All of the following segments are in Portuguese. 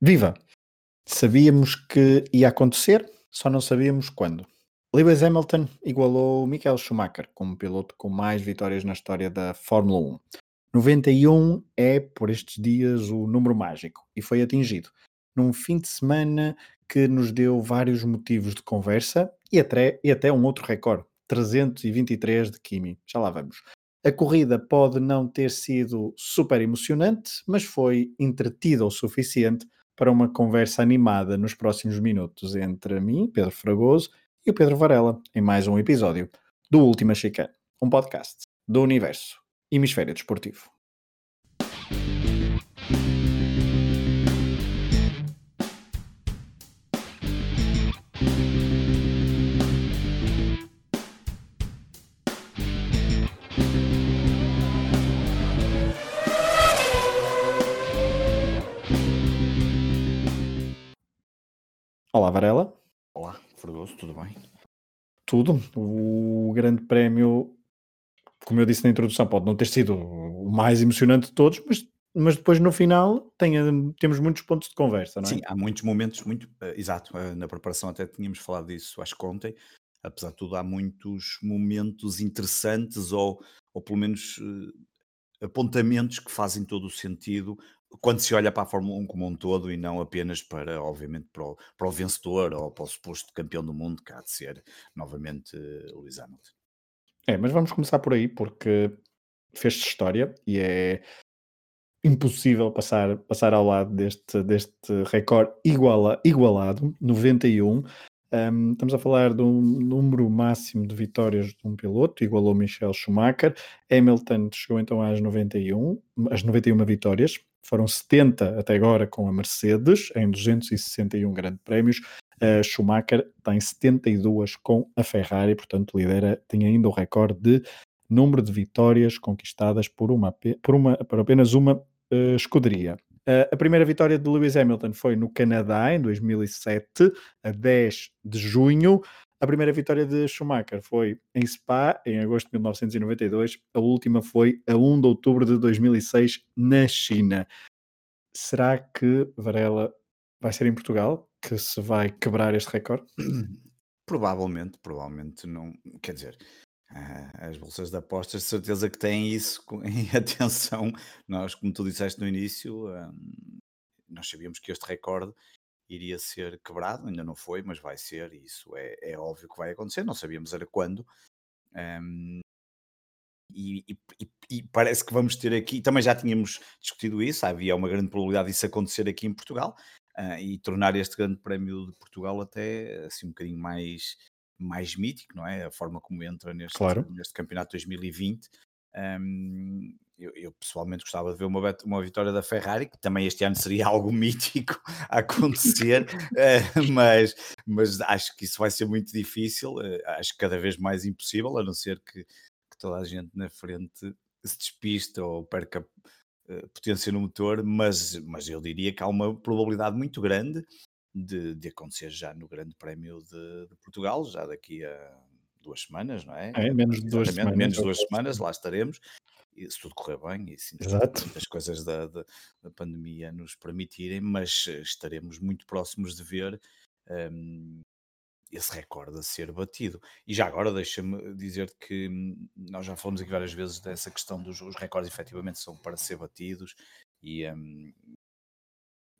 Viva! Sabíamos que ia acontecer, só não sabíamos quando. Lewis Hamilton igualou Michael Schumacher como piloto com mais vitórias na história da Fórmula 1. 91 é, por estes dias, o número mágico e foi atingido num fim de semana que nos deu vários motivos de conversa e até, e até um outro recorde, 323 de Kimi. Já lá vamos. A corrida pode não ter sido super emocionante, mas foi entretida o suficiente para uma conversa animada nos próximos minutos entre mim, Pedro Fragoso, e o Pedro Varela, em mais um episódio do Última Chicane, um podcast do Universo Hemisfério Desportivo. Olá, Varela. Olá, Fregoso, tudo bem? Tudo. O Grande Prémio, como eu disse na introdução, pode não ter sido o mais emocionante de todos, mas, mas depois no final tem, temos muitos pontos de conversa, não é? Sim, há muitos momentos, muito, uh, exato, uh, na preparação até tínhamos falado disso, acho que ontem, apesar de tudo, há muitos momentos interessantes ou, ou pelo menos uh, apontamentos que fazem todo o sentido quando se olha para a Fórmula 1 como um todo e não apenas para, obviamente, para o, para o vencedor ou para o suposto campeão do mundo, que há de ser novamente uh, Lewis Hamilton. É, mas vamos começar por aí, porque fez-se história e é impossível passar, passar ao lado deste, deste recorde iguala, igualado, 91. Um, estamos a falar um número máximo de vitórias de um piloto, igualou Michel Schumacher. Hamilton chegou então às 91, às 91 vitórias, foram 70 até agora com a Mercedes, em 261 grandes prémios. Schumacher tem 72 com a Ferrari, portanto lidera, tem ainda o recorde de número de vitórias conquistadas por, uma, por, uma, por apenas uma uh, escuderia. Uh, a primeira vitória de Lewis Hamilton foi no Canadá, em 2007, a 10 de junho. A primeira vitória de Schumacher foi em Spa, em agosto de 1992. A última foi a 1 de outubro de 2006, na China. Será que Varela vai ser em Portugal que se vai quebrar este recorde? Provavelmente, provavelmente não. Quer dizer, as bolsas de apostas, de certeza que têm isso em atenção. Nós, como tu disseste no início, hum, nós sabíamos que este recorde iria ser quebrado, ainda não foi, mas vai ser, e isso é, é óbvio que vai acontecer, não sabíamos era quando. Um, e, e, e, parece que vamos ter aqui, também já tínhamos discutido isso, havia uma grande probabilidade disso acontecer aqui em Portugal uh, e tornar este grande prémio de Portugal até assim um bocadinho mais, mais mítico, não é? A forma como entra neste, claro. neste campeonato 2020. Um, eu, eu, pessoalmente gostava de ver uma, uma vitória da Ferrari, que também este ano seria algo mítico a acontecer, uh, mas, mas acho que isso vai ser muito difícil, uh, acho que cada vez mais impossível, a não ser que, que toda a gente na frente se despista ou perca uh, potência no motor, mas, mas eu diria que há uma probabilidade muito grande de, de acontecer já no Grande Prémio de, de Portugal, já daqui a duas semanas, não é? É, menos de duas semanas. Menos de duas semanas, lá estaremos se tudo correr bem e se as coisas da, da, da, pandemia nos permitirem, mas eh, estaremos muito próximos de ver um, esse recorde a ser batido. E já agora deixa-me dizer que hum, nós já falamos aqui várias vezes dessa questão dos os recordes efetivamente são para ser batidos e, um,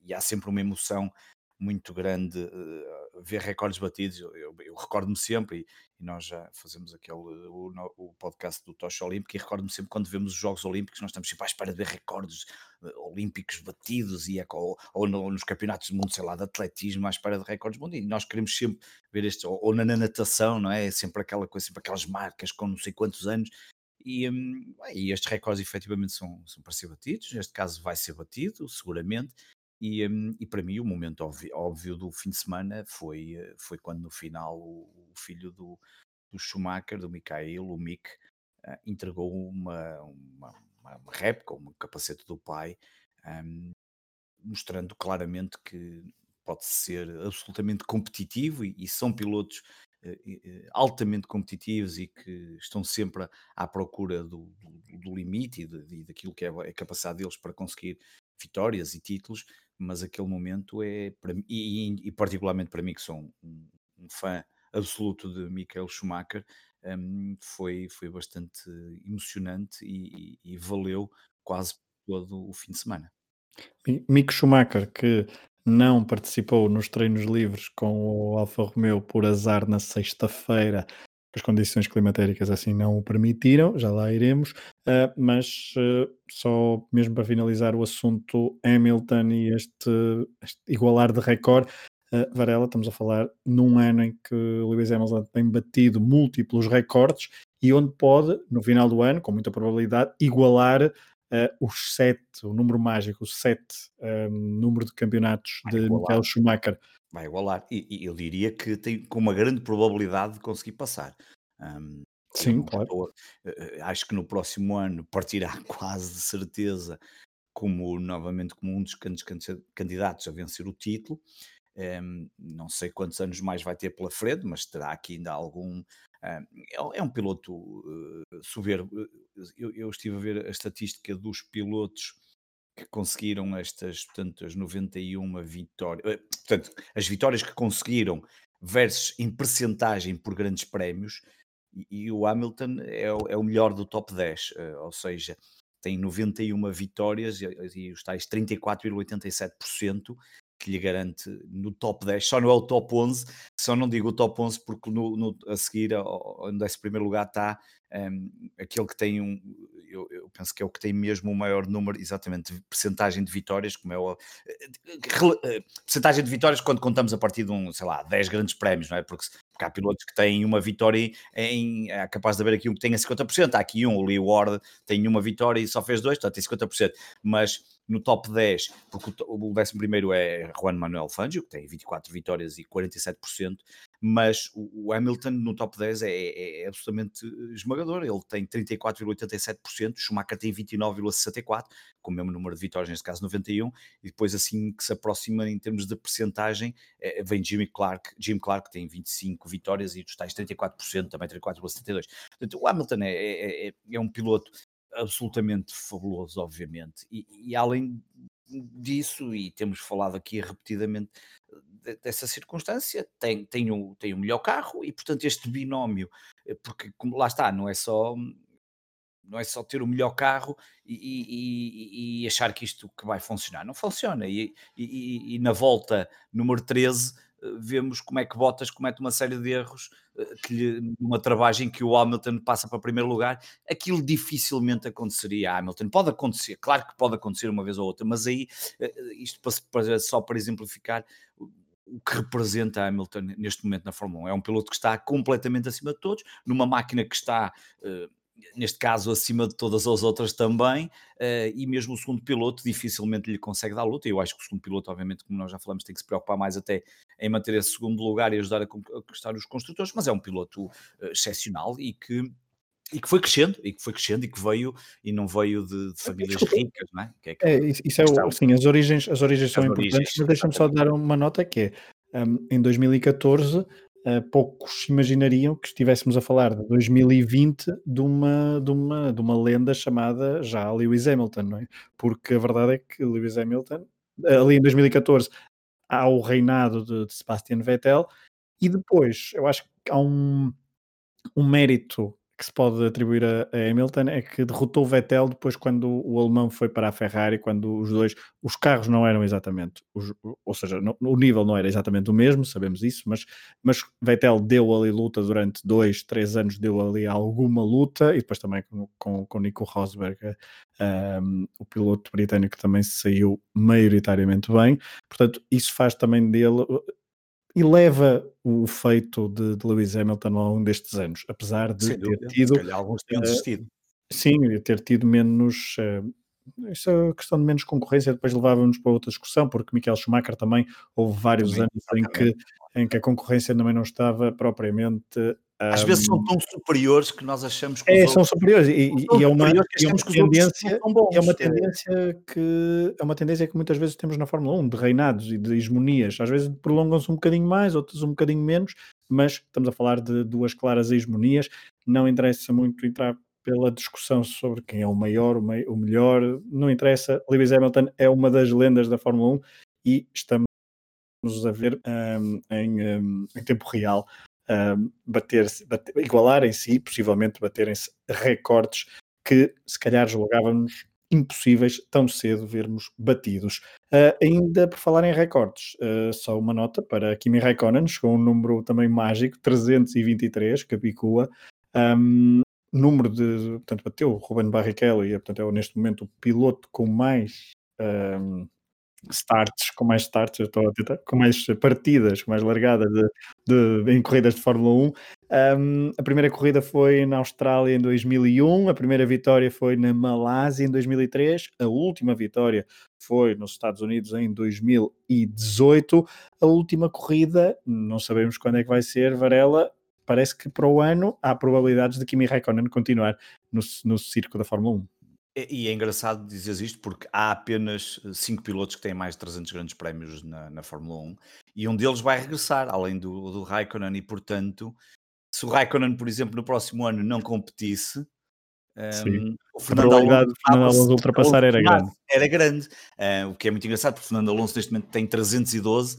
e há sempre uma emoção muito grande uh, ver recordes batidos. Eu, eu, eu recordo-me sempre, e, e, nós já fazemos aquele o, o podcast do Tocha Olímpico, e recordo-me sempre quando vemos os Jogos Olímpicos, nós estamos sempre à espera de ver recordes uh, olímpicos batidos, e é, ou, ou no, nos campeonatos do mundo, sei lá, de atletismo, à espera de recordes mundiais. Nós queremos sempre ver este, ou, ou na, na, natação, não é? é? Sempre aquela coisa, sempre aquelas marcas com não sei quantos anos. E, um, e estes recordes efetivamente são, são para ser batidos, neste caso vai ser batido, seguramente, e, hum, e para mim o momento óbvio, óbvio, do fim de semana foi, eh, foi quando no final o, o filho do, do Schumacher, do Mikhail, o Mick, uh, entregou uma, uma, uma, réplica, um capacete do pai, um, mostrando claramente que pode ser absolutamente competitivo e, e são pilotos uh, altamente competitivos e que estão sempre à procura do, do, do limite e, de, daquilo que é a capacidade deles para conseguir vitórias e títulos, mas aquele momento é para mim, e, e, particularmente para mim, que sou um, um fã absoluto de Michael Schumacher, um, foi, foi bastante emocionante e, e, e valeu quase todo o fim de semana. Mick Schumacher, que não participou nos treinos livres com o Alfa Romeo por azar na sexta-feira, as condições climatéricas assim não o permitiram, já lá iremos, uh, mas uh, só mesmo para finalizar o assunto Hamilton e este, este igualar de recorde, uh, Varela, estamos a falar num ano em que Lewis Hamilton tem batido múltiplos recordes e onde pode, no final do ano, com muita probabilidade, igualar os sete, o número mágico, o sete um, número de campeonatos Vai de igualar. Michael Schumacher. Vai igualar. E, e, eu diria que tem com uma grande probabilidade de conseguir passar. Um, Sim, claro. Estou, uh, acho que no próximo ano partirá quase de certeza como novamente como um dos candidatos a vencer o título. Um, não sei quantos anos mais vai ter pela frente, mas terá aqui ainda algum, é, é um piloto uh, soberbo. Eu, eu, estive a ver a estatística dos pilotos que conseguiram estas, portanto, as 91 vitórias, uh, portanto, as vitórias que conseguiram versus em percentagem por grandes prémios, e, o Hamilton é o, é o, melhor do top 10, uh, ou seja, tem 91 vitórias e, e os tais 34,87%, que lhe garante no top 10, só não é o top 11, só não digo o top 11 porque no, no a seguir, ao, no primeiro lugar está um, aquele que tem um, eu, eu, penso que é o que tem mesmo o maior número, exatamente, de percentagem de vitórias, como é o uh, percentagem de vitórias quando contamos a partir de um, sei lá, 10 grandes prémios, não é? Porque, porque há pilotos que têm uma vitória em, é capaz de haver aqui um que tenha 50%, há aqui um, o Lee Ward tem uma vitória e só fez dois, portanto tem 50%, mas no top 10, porque o, o 11 é Juan Manuel Fangio, que tem 24 vitórias e 47%, mas o, Hamilton no top 10 é, é, é absolutamente esmagador. Ele tem 34,87%, Schumacher tem 29,64%, com o mesmo número de vitórias, neste caso 91%, e depois assim que se aproxima em termos de percentagem, é, vem Jimmy Clark, Jim Clark tem 25 vitórias e dos tais 34%, também 34,72%. Portanto, o Hamilton é, é, é, é um piloto absolutamente fabuloso, obviamente, e, e além disso, e temos falado aqui repetidamente dessa circunstância, tem, tem, o, tem o melhor carro e, portanto, este binómio, eh, porque lá está, não é só não é só ter o melhor carro e, e, e achar que isto que vai funcionar, não funciona. E, e, na volta número 13 eh, vemos como é que Bottas comete uma série de erros eh, que lhe, numa travagem que o Hamilton passa para primeiro lugar, aquilo dificilmente aconteceria a Hamilton. Pode acontecer, claro que pode acontecer uma vez ou outra, mas aí isto para, só para exemplificar o que representa Hamilton neste momento na Fórmula 1. É um piloto que está completamente acima de todos, numa máquina que está, neste caso, acima de todas as outras também, uh, e mesmo o segundo piloto dificilmente lhe consegue dar luta. Eu acho que o segundo piloto, obviamente, como nós já falamos, tem que se preocupar mais até em manter esse segundo lugar e ajudar a conquistar os construtores, mas é um piloto uh, excepcional e que e que foi crescendo, e que foi crescendo, e que veio, e não veio de, de famílias Desculpa. ricas, não é? Que é, que é, isso é o, sim, as origens, as origens as são origens, importantes, mas deixa-me só dar uma nota que é, um, em 2014, uh, poucos imaginariam que estivéssemos a falar de 2020 de uma, de uma, de uma lenda chamada já Lewis Hamilton, não é? Porque a verdade é que Lewis Hamilton, ali em 2014, há o reinado de, de Sebastian Vettel, e depois, eu acho que há um, um mérito que se pode atribuir a, a, Hamilton é que derrotou Vettel depois quando o alemão foi para a Ferrari, quando os dois, os carros não eram exatamente, os, ou seja, no, o nível não era exatamente o mesmo, sabemos isso, mas, mas Vettel deu ali luta durante dois, três anos, deu ali alguma luta, e depois também com, com, com Nico Rosberg, um, o piloto britânico também saiu maioritariamente bem, portanto isso faz também dele eleva o feito de, de Lewis Hamilton ao longo destes anos, apesar de Sem ter dúvida. tido. alguns tenham desistido. Uh, sim, ter tido menos. Uh, isso é questão de menos concorrência, depois levava-nos para outra discussão, porque Michael Schumacher também houve vários também, anos em que, em que a concorrência também não estava propriamente às vezes são tão superiores que nós achamos que é, são superiores e, e, é uma, e é uma tendência bons, é uma tendência que é uma tendência que muitas vezes temos na Fórmula 1 de reinados e de hegemonias. Às vezes prolongam-se um bocadinho mais outros um bocadinho menos mas estamos a falar de duas claras hegemonias. Não interessa muito entrar pela discussão sobre quem é o maior, o, maior, o melhor, não interessa. Lewis Hamilton é uma das lendas da Fórmula 1 e estamos a ver um, em, um, em, tempo real bater, bater, igualar em si, possivelmente baterem-se recordes que se calhar julgávamos impossíveis tão cedo vermos batidos. Uh, ainda por falar em recordes, uh, só uma nota para Kimi Raikkonen, chegou um número também mágico, 323, Capicua, um, número de, portanto, bateu o Ruben Barrichello e portanto é neste momento o piloto com mais um, starts, com mais starts, estou a tentar, com mais partidas, com mais largadas de, de, em corridas de Fórmula 1. Um, a primeira corrida foi na Austrália em 2001, a primeira vitória foi na Malásia em 2003, a última vitória foi nos Estados Unidos em 2018. A última corrida, não sabemos quando é que vai ser, Varela. Parece que para o ano há probabilidades de Kimi Raikkonen continuar no, no circo da Fórmula 1. E é engraçado dizer isto porque há apenas 5 pilotos que têm mais de 300 grandes prémios na, na Fórmula 1 e um deles vai regressar, além do, do Raikkonen, e portanto, se o Raikkonen, por exemplo, no próximo ano não competisse, um, o Fernando Alonso, Fernando Alonso ultrapassar era grande. Era grande, uh, o que é muito engraçado porque o Fernando Alonso neste momento tem 312,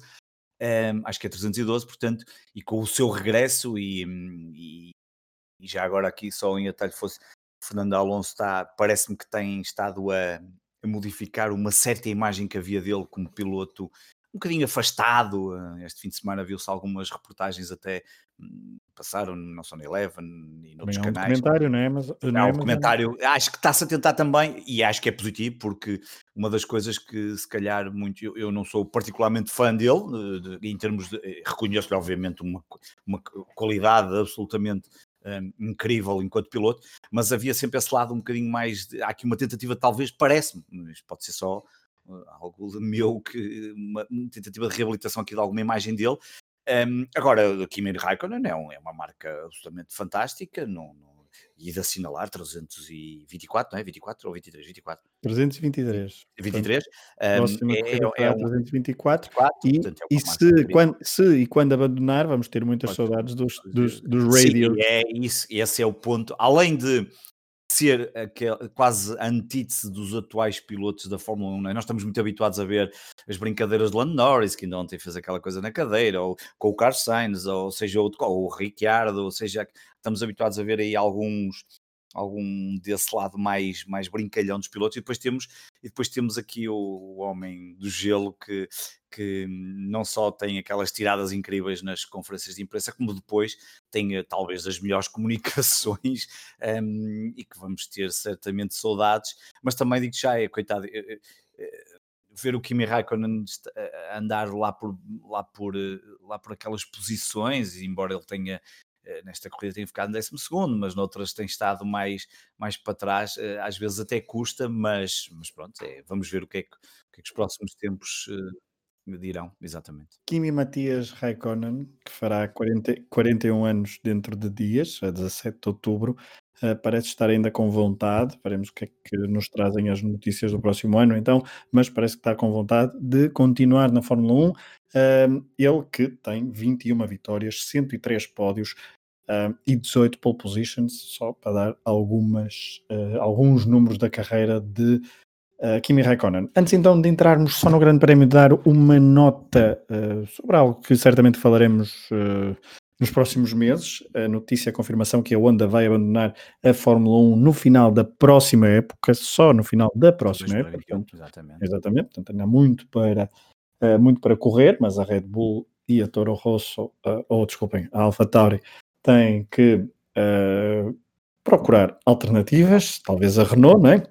um, acho que é 312, portanto, e com o seu regresso e, e, e já agora aqui só em atalho fosse Fernando Alonso está, parece-me que tem estado a, a, modificar uma certa imagem que havia dele como piloto um bocadinho afastado. Eh, este fim de semana viu-se algumas reportagens até hum, passaram não só na Eleven e noutros também canais. Um documentário, não é? Mas, não, é, um documentário. Acho que está-se a tentar também, e acho que é positivo, porque uma das coisas que se calhar muito eu, eu não sou particularmente fã dele, de, de, em termos de eh, reconheço-lhe, obviamente, uma, uma qualidade absolutamente um, incrível enquanto piloto, mas havia sempre esse lado um bocadinho mais. De, há aqui uma tentativa, talvez, parece-me, isto pode ser só uh, algo meu, que uma, uma, tentativa de reabilitação aqui de alguma imagem dele. Um, agora, o Kimi Raikkonen é, um, é, uma marca absolutamente fantástica, não, não e de assinalar 324, não é? 24 ou 23? 24. 323. 23. Um, é, é, é um... 324. 24, e, portanto, é e se, quando, se e quando abandonar, vamos ter muitas Pode saudades dos, dos, dos radios. Sim, é isso, esse é o ponto. Além de ser aquele, quase a antítese dos atuais pilotos da Fórmula 1. É? Nós estamos muito habituados a ver as brincadeiras de Lando Norris, que ainda ontem fez aquela coisa na cadeira, ou com o Carlos Sainz, ou seja, outro, ou o Ricciardo, ou seja, estamos habituados a ver aí alguns algum desse lado mais, mais brincalhão dos pilotos e depois temos e depois temos aqui o, o homem do gelo que, que não só tem aquelas tiradas incríveis nas conferências de imprensa, como depois tem eh, talvez as melhores comunicações um, e que vamos ter certamente saudades, mas também digo já, é coitado, é, ver o Kimi Raikkonen andar lá por, lá por, lá por aquelas posições, embora ele tenha eh, nesta corrida tem ficado em 12 segundo, mas noutras tem estado mais, mais para trás, eh, às vezes até custa, mas, mas pronto, é, vamos ver o que, é que, o que, é que os próximos tempos dirão, exatamente. Kimi Matias Raikkonen, que fará 40, 41 anos dentro de dias, a 17 de outubro, uh, parece estar ainda com vontade, veremos o que é que nos trazem as notícias do próximo ano então, mas parece que está com vontade de continuar na Fórmula 1, uh, ele que tem 21 vitórias, 103 pódios, uh, e 18 pole positions, só para dar algumas, uh, alguns números da carreira de uh, Kimi Raikkonen. Antes então de entrarmos só no Grande Prémio, dar uma nota sobre algo que certamente falaremos nos próximos meses, a notícia, a confirmação que a Honda vai abandonar a Fórmula 1 no final da próxima época, só no final da próxima época. Portanto, exatamente. Exatamente, portanto ainda há muito para, uh, muito para correr, mas a Red Bull e a Toro Rosso, uh, ou desculpem, a Alfa Tauri tem que uh, procurar alternativas, talvez a Renault, não é?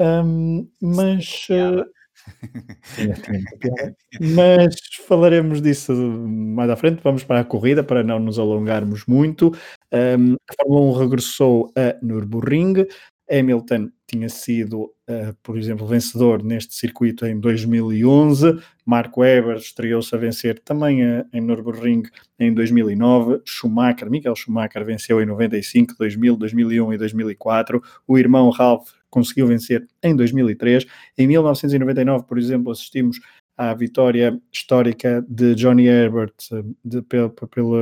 Um, mas. Uh, mas falaremos disso mais à frente. Vamos para a corrida para não nos alongarmos muito. Um, a Fórmula 1 regressou a Nürburgring. Hamilton tinha sido, uh, por exemplo, vencedor neste circuito em 2011. Marco Webber estreou-se a vencer também a, em Nürburgring em 2009. Schumacher, Michael Schumacher venceu em 95, 2000, 2001 e 2004. O irmão Ralph conseguiu vencer em 2003. Em 1999, por exemplo, assistimos à vitória histórica de Johnny Herbert de, pela,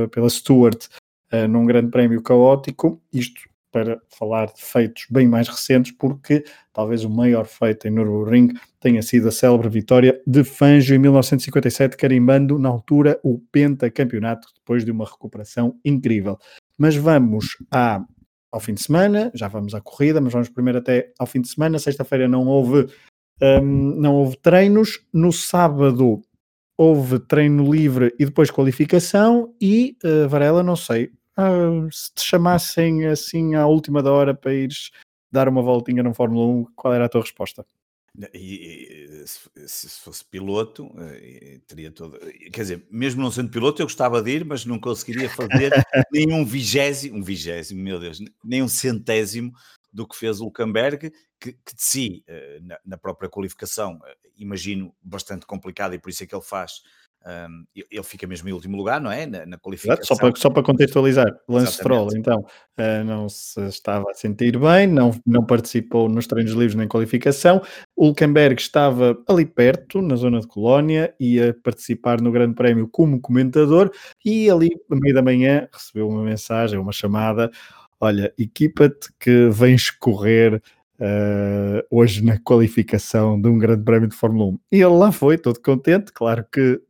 pela, Stewart uh, num grande prémio caótico. Isto para falar de feitos bem mais recentes, porque talvez o maior feito em Nürburgring tenha sido a célebre vitória de Fangio em 1957, carimbando na altura o pentacampeonato depois de uma recuperação incrível. Mas vamos à, ao fim de semana, já vamos à corrida, mas vamos primeiro até ao fim de semana. Sexta-feira não houve, um, não houve treinos. No sábado houve treino livre e depois qualificação. E uh, Varela, não sei, ah, se te chamassem assim à última da hora para ires dar uma voltinha no Fórmula 1, qual era a tua resposta? E, se, fosse piloto, eh, teria todo. Quer dizer, mesmo não sendo piloto, eu gostava de ir, mas não conseguiria fazer nem um vigésimo, um vigésimo, meu Deus, nem um centésimo do que fez o Hulkenberg, que, que de si, eh, na, na, própria qualificação, eh, imagino bastante complicado e por isso é que ele faz um, ele fica mesmo em último lugar, não é? Na, na qualificação. Só para, só para contextualizar, Lance Stroll, então, uh, não se estava a sentir bem, não, não participou nos treinos livres nem qualificação. Hulkenberg estava ali perto, na zona de Colónia, ia participar no Grande Prémio como comentador e ali, no meio da manhã, recebeu uma mensagem, uma chamada. Olha, equipa-te que vens correr uh, hoje na qualificação de um grande prémio de Fórmula 1. E ele lá foi, todo contente, claro que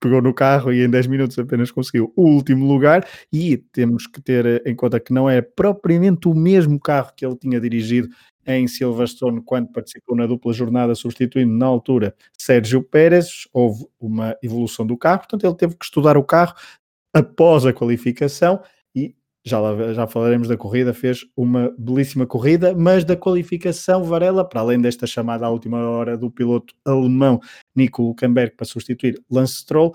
pegou no carro e em 10 minutos apenas conseguiu o último lugar. E temos que ter em conta que não é propriamente o mesmo carro que ele tinha dirigido em Silverstone quando participou na dupla jornada, substituindo na altura Sérgio Pérez. Houve uma evolução do carro, portanto, ele teve que estudar o carro após a qualificação já, lá, já falaremos da corrida, fez uma belíssima corrida, mas da qualificação Varela, para além desta chamada à última hora do piloto alemão Nico Hulkenberg para substituir Lance Stroll,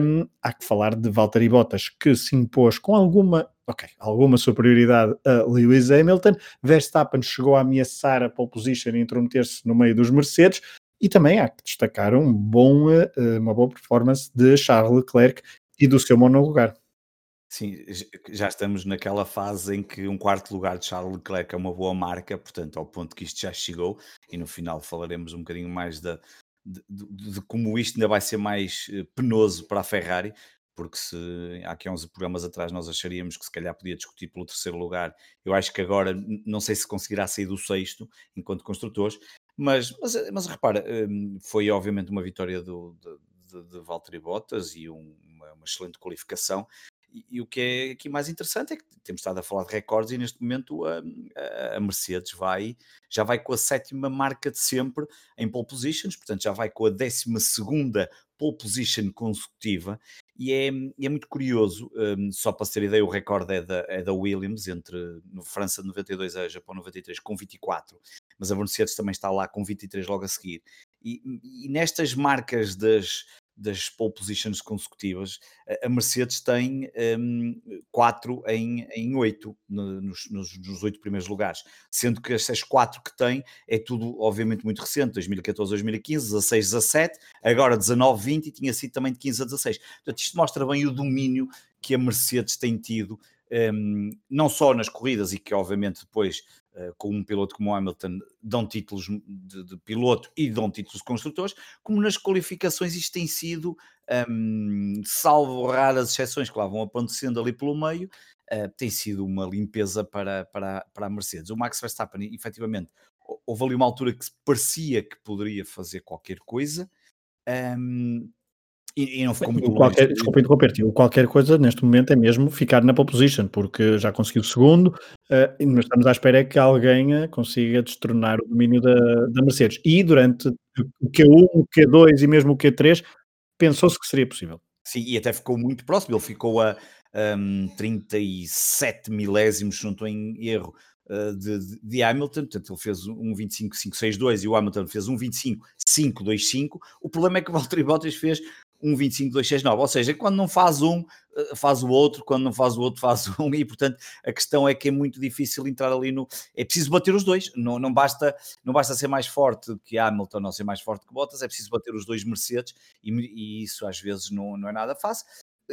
um, há que falar de Valtteri Bottas, que se impôs com alguma, ok, alguma superioridade a Lewis Hamilton. Verstappen chegou a ameaçar a pole position e intrometer-se no meio dos Mercedes. E também há que destacar um bom, eh, uma boa performance de Charles Leclerc e do seu monolugar. Sim, já estamos naquela fase em que um quarto lugar de Charles Leclerc é uma boa marca, portanto, ao ponto que isto já chegou, e no final falaremos um bocadinho mais da, de, de, de como isto ainda vai ser mais eh, penoso para a Ferrari, porque se há aqui 11 programas atrás nós acharíamos que se calhar podia discutir pelo terceiro lugar, eu acho que agora não sei se conseguirá sair do sexto enquanto construtores, mas, mas, mas repara, hum, foi obviamente uma vitória do, de, de, de Valtteri Bottas e um, uma, excelente qualificação, e, o que é aqui mais interessante é que temos estado a falar de recordes e neste momento a, a, Mercedes vai, já vai com a sétima marca de sempre em pole positions, portanto já vai com a décima segunda pole position consecutiva e é, é muito curioso, um, só para ter ideia, o recorde é da, é da Williams entre no França 92 a Japão 93 com 24, mas a Mercedes também está lá com 23 logo a seguir. E, e nestas marcas das, das pole positions consecutivas, a Mercedes tem um, quatro em, em oito, nos, nos, nos, oito primeiros lugares, sendo que essas quatro que tem é tudo, obviamente, muito recente, 2014, 2015, 16, 17, agora 19, 20 e tinha sido também de 15 a 16. Portanto, isto mostra bem o domínio que a Mercedes tem tido, um, não só nas corridas e que, obviamente, depois eh, com um piloto como Hamilton, dão títulos de, de, piloto e dão títulos de construtores, como nas qualificações isto tem sido, um, salvo raras exceções que lá vão acontecendo ali pelo meio, uh, tem sido uma limpeza para, para, para a Mercedes. O Max Verstappen, efetivamente, houve ali uma altura que parecia que poderia fazer qualquer coisa, um, e, e não ficou muito qualquer, longe. Desculpa interromper-te, qualquer coisa neste momento é mesmo ficar na pole position, porque já conseguiu o segundo, uh, mas estamos à espera que alguém eh, consiga destronar o domínio da, da Mercedes. E durante o Q1, o Q2 e mesmo o Q3, pensou-se que seria possível. Sim, e até ficou muito próximo, ele ficou a um, 37 milésimos, se não estou em erro, uh, de, de, de, Hamilton, portanto ele fez um 25.562 e o Hamilton fez um 25.525. O problema é que o Valtteri Bottas fez um 25269, ou seja, quando não faz um, eh, faz o outro, quando não faz o outro, faz um, e portanto a questão é que é muito difícil entrar ali no. É preciso bater os dois, não, não, basta, não basta ser mais forte que Hamilton ou ser mais forte que Bottas, é preciso bater os dois Mercedes, e, e isso às vezes não, não é nada fácil.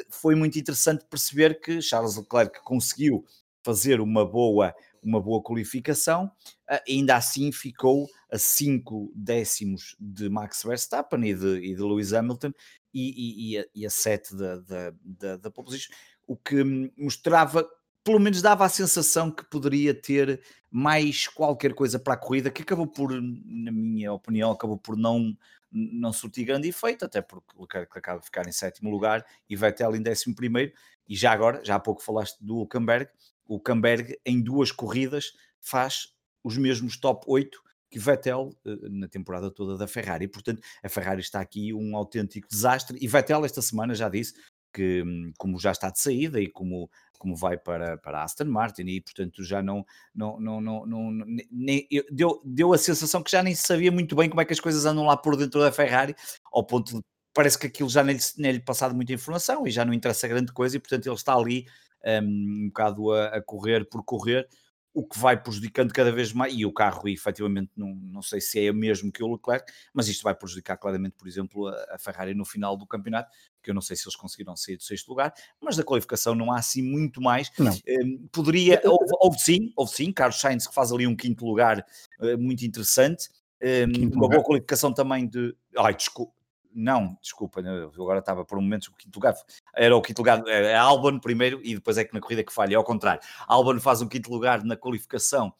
Foi muito interessante perceber que Charles Leclerc conseguiu fazer uma boa, uma boa qualificação, eh, ainda assim ficou a 5 décimos de Max Verstappen e de, e de Lewis Hamilton, e, e, e, a, e a 7 da, da, da, da pole position, o que mostrava pelo menos dava a sensação que poderia ter mais qualquer coisa para a corrida, que acabou por, na minha opinião, acabou por não, não surtir grande efeito, até porque Leclerc acaba de ficar em sétimo lugar e Vettel em décimo primeiro, e já agora, já há pouco falaste do Hulkenberg, o Hulkenberg em duas corridas faz os mesmos top 8 que Vettel eh, na temporada toda da Ferrari. Portanto, a Ferrari está aqui um autêntico desastre. E Vettel, esta semana, já disse que, hum, como já está de saída e como, como vai para, para Aston Martin, e portanto já não. não, não, não, não nem, deu, deu a sensação que já nem sabia muito bem como é que as coisas andam lá por dentro da Ferrari, ao ponto de parece que aquilo já nem, lhe passado muita informação e já não interessa grande coisa, e portanto ele está ali um, um bocado a, a correr por correr o que vai prejudicando cada vez mais, e o carro efetivamente não, não sei se é o mesmo que o Leclerc, mas isto vai prejudicar claramente, por exemplo, a, a, Ferrari no final do campeonato, que eu não sei se eles conseguiram sair do sexto lugar, mas da qualificação não há assim muito mais. Um, poderia, houve, houve, sim, houve sim, Carlos Sainz que faz ali um quinto lugar uh, muito interessante, um, uma boa qualificação também de. Ai, desculpa, não, desculpa, né, agora estava por um momento o quinto lugar, era o quinto lugar, é Albon primeiro e depois é que na corrida que falha, é ao contrário. Albon faz um quinto lugar na qualificação,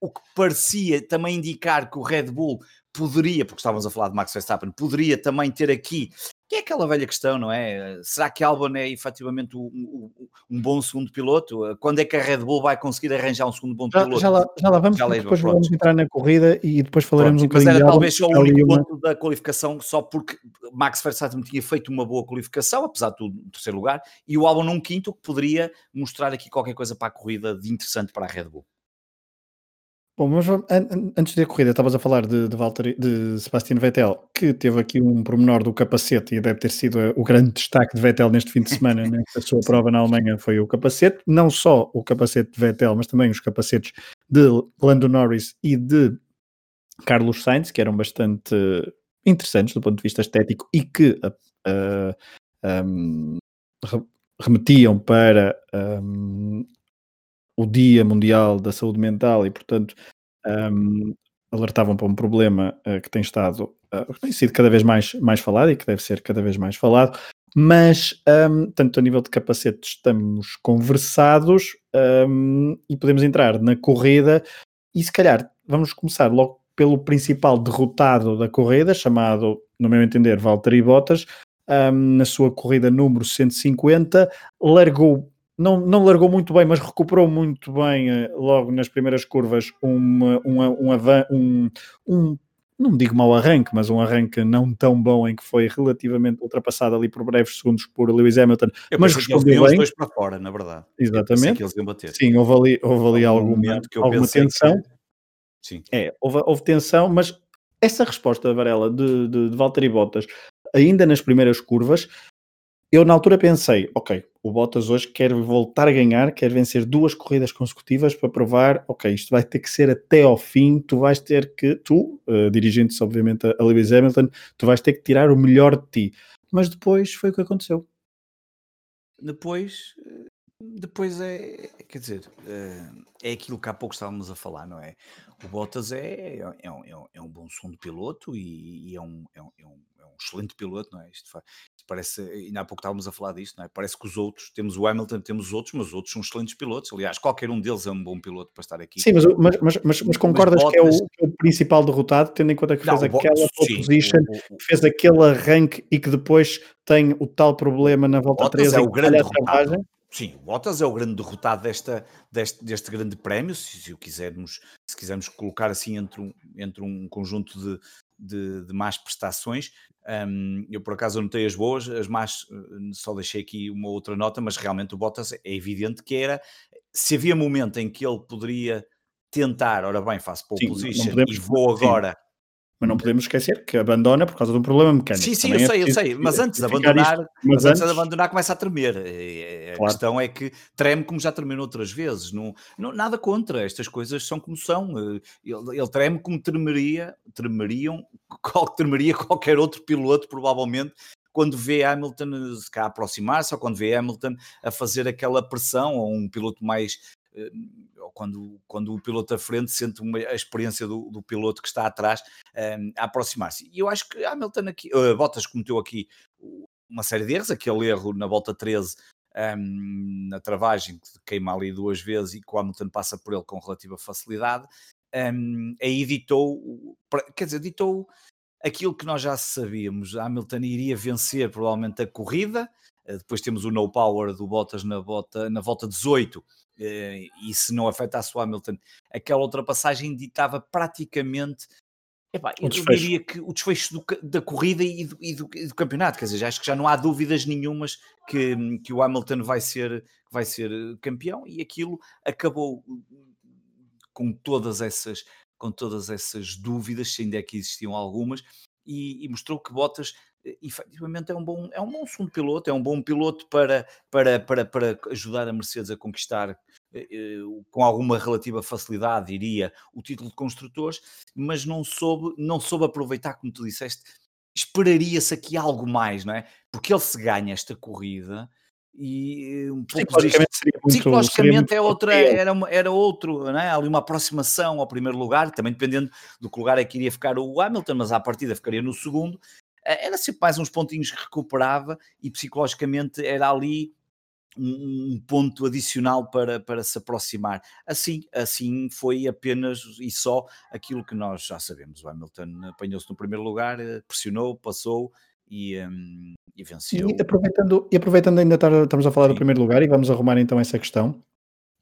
o que parecia também indicar que o Red Bull poderia, porque estávamos a falar de Max Verstappen, poderia também ter aqui é aquela velha questão, não é? Será que Albon é efetivamente um, um, um, bom segundo piloto? Quando é que a Red Bull vai conseguir arranjar um segundo bom piloto? Já, já, lá, já lá vamos, já depois pronto. vamos entrar na corrida e depois falaremos pronto, um bocadinho. Mas era talvez só o único ponto da qualificação, só porque Max Verstappen tinha feito uma boa qualificação, apesar de tudo, no terceiro lugar, e o Albon num quinto, que poderia mostrar aqui qualquer coisa para a corrida de interessante para a Red Bull. Bom, mas antes da corrida, estavas a falar de, de, Valtteri, de Sebastian Vettel, que teve aqui um pormenor do capacete e deve ter sido o grande destaque de Vettel neste fim de semana, né? a sua prova na Alemanha foi o capacete, não só o capacete de Vettel, mas também os capacetes de Lando Norris e de Carlos Sainz, que eram bastante interessantes do ponto de vista estético e que uh, um, remetiam para um, o Dia Mundial da Saúde Mental e, portanto, um, alertavam para um problema uh, que tem estado, uh, tem sido cada vez mais, mais falado e que deve ser cada vez mais falado, mas um, tanto a nível de capacete estamos conversados um, e podemos entrar na corrida e se calhar vamos começar logo pelo principal derrotado da corrida, chamado, no meu entender, Valtteri Bottas, um, na sua corrida número 150, largou não, não largou muito bem, mas recuperou muito bem uh, logo nas primeiras curvas uma, um, um, um, não digo mau arranque, mas um arranque não tão bom em que foi relativamente ultrapassado ali por breves segundos por Lewis Hamilton, Eu mas respondeu bem. os dois para fora, na verdade. Exatamente. Sim, houve ali, houve ali alguma, alguma tensão. Que... Sim. É, houve, houve, tensão, mas essa resposta, Varela, de, de, de Valtteri Bottas, ainda nas primeiras curvas, eu na altura pensei, ok, o Bottas hoje quer voltar a ganhar, quer vencer duas corridas consecutivas para provar, ok, isto vai ter que ser até ao fim, tu vais ter que, tu, uh, dirigindo-se obviamente a Lewis Hamilton, tu vais ter que tirar o melhor de ti. Mas depois foi o que aconteceu. Depois, depois é, quer dizer, eh, é aquilo que há pouco estávamos a falar, não é? O Bottas é, é, é, um, é um bom segundo piloto e, e é, um, é, um, é, um, excelente piloto, não é? Isto, faz, parece, ainda há pouco estávamos a falar disto, não é? Parece que os outros, temos o Hamilton, temos os outros, mas os outros são excelentes pilotos. Aliás, qualquer um deles é um bom piloto para estar aqui. Sim, mas, mas, mas, mas, mas concordas Bottas, que, é o, que é o, principal derrotado, tendo em conta que não, fez aquela pole position, o, o, fez aquele arranque e que depois tem o tal problema na volta Bottas 13 é o grande derrotado. Sim, o Bottas é o grande derrotado desta, deste, deste grande prémio, se, se, o quisermos, se quisermos colocar assim entre um, entre um conjunto de, de, de más prestações. Um, eu por acaso anotei as boas, as más eh, só deixei aqui uma outra nota, mas realmente o Bottas é evidente que era, se havia momento em que ele poderia tentar, ora bem, faço pole sim, position e vou agora... Sim mas não podemos esquecer que abandona por causa de um problema mecânico. Sim, sim, Também eu é sei, eu sei, mas antes de abandonar, isto, mas antes, de abandonar começa a tremer. A claro. questão é que treme como já tremeu outras vezes. Não, não, nada contra, estas coisas são como são. Ele, ele treme como tremeria, tremeriam, qual, tremeria qualquer outro piloto, provavelmente, quando vê Hamilton se cá aproximar-se, ou quando vê Hamilton a fazer aquela pressão, ou um piloto mais eh, quando, quando o piloto à frente sente uma, a experiência do, do, piloto que está atrás um, ehm, a aproximar-se. E eu acho que Hamilton aqui, uh, Bottas cometeu aqui uma série de erros, aquele erro na volta 13 um, na travagem, que queima ali duas vezes e que o Hamilton passa por ele com relativa facilidade, um, aí ditou, quer dizer, ditou aquilo que nós já sabíamos. Hamilton iria vencer provavelmente a corrida, eh, depois temos o no power do Bottas na, volta, na volta 18, eh, e se não afetasse o Hamilton, aquela ultrapassagem ditava praticamente Epá, eu diria que o desfecho do, da corrida e do, e, do, e do, campeonato, quer dizer, acho que já não há dúvidas nenhumas que, que o Hamilton vai ser, vai ser eh, campeão e aquilo acabou com todas essas, com todas essas dúvidas, se ainda é que existiam algumas, e, e mostrou que Bottas efetivamente é um bom, é um bom segundo piloto, é um bom piloto para, para, para, para ajudar a Mercedes a conquistar eh, eh, com alguma relativa facilidade, diria, o título de construtores, mas não soube, não soube aproveitar, como tu disseste, esperaria-se aqui algo mais, não é? Porque ele se ganha esta corrida e um pouco psicologicamente, seria muito, psicologicamente seria é outra, era, uma, era outro, não é? ali uma aproximação ao primeiro lugar, também dependendo do que lugar é que iria ficar o Hamilton, mas à partida ficaria no segundo, eh, era sempre mais uns pontinhos que recuperava e psicologicamente era ali um, um, ponto adicional para, para se aproximar. Assim, assim foi apenas e só aquilo que nós já sabemos. O Hamilton apanhou-se no primeiro lugar, eh, pressionou, passou e, um, e venceu. E aproveitando, e aproveitando ainda estar, estamos a falar Sim. do primeiro lugar e vamos arrumar então essa questão.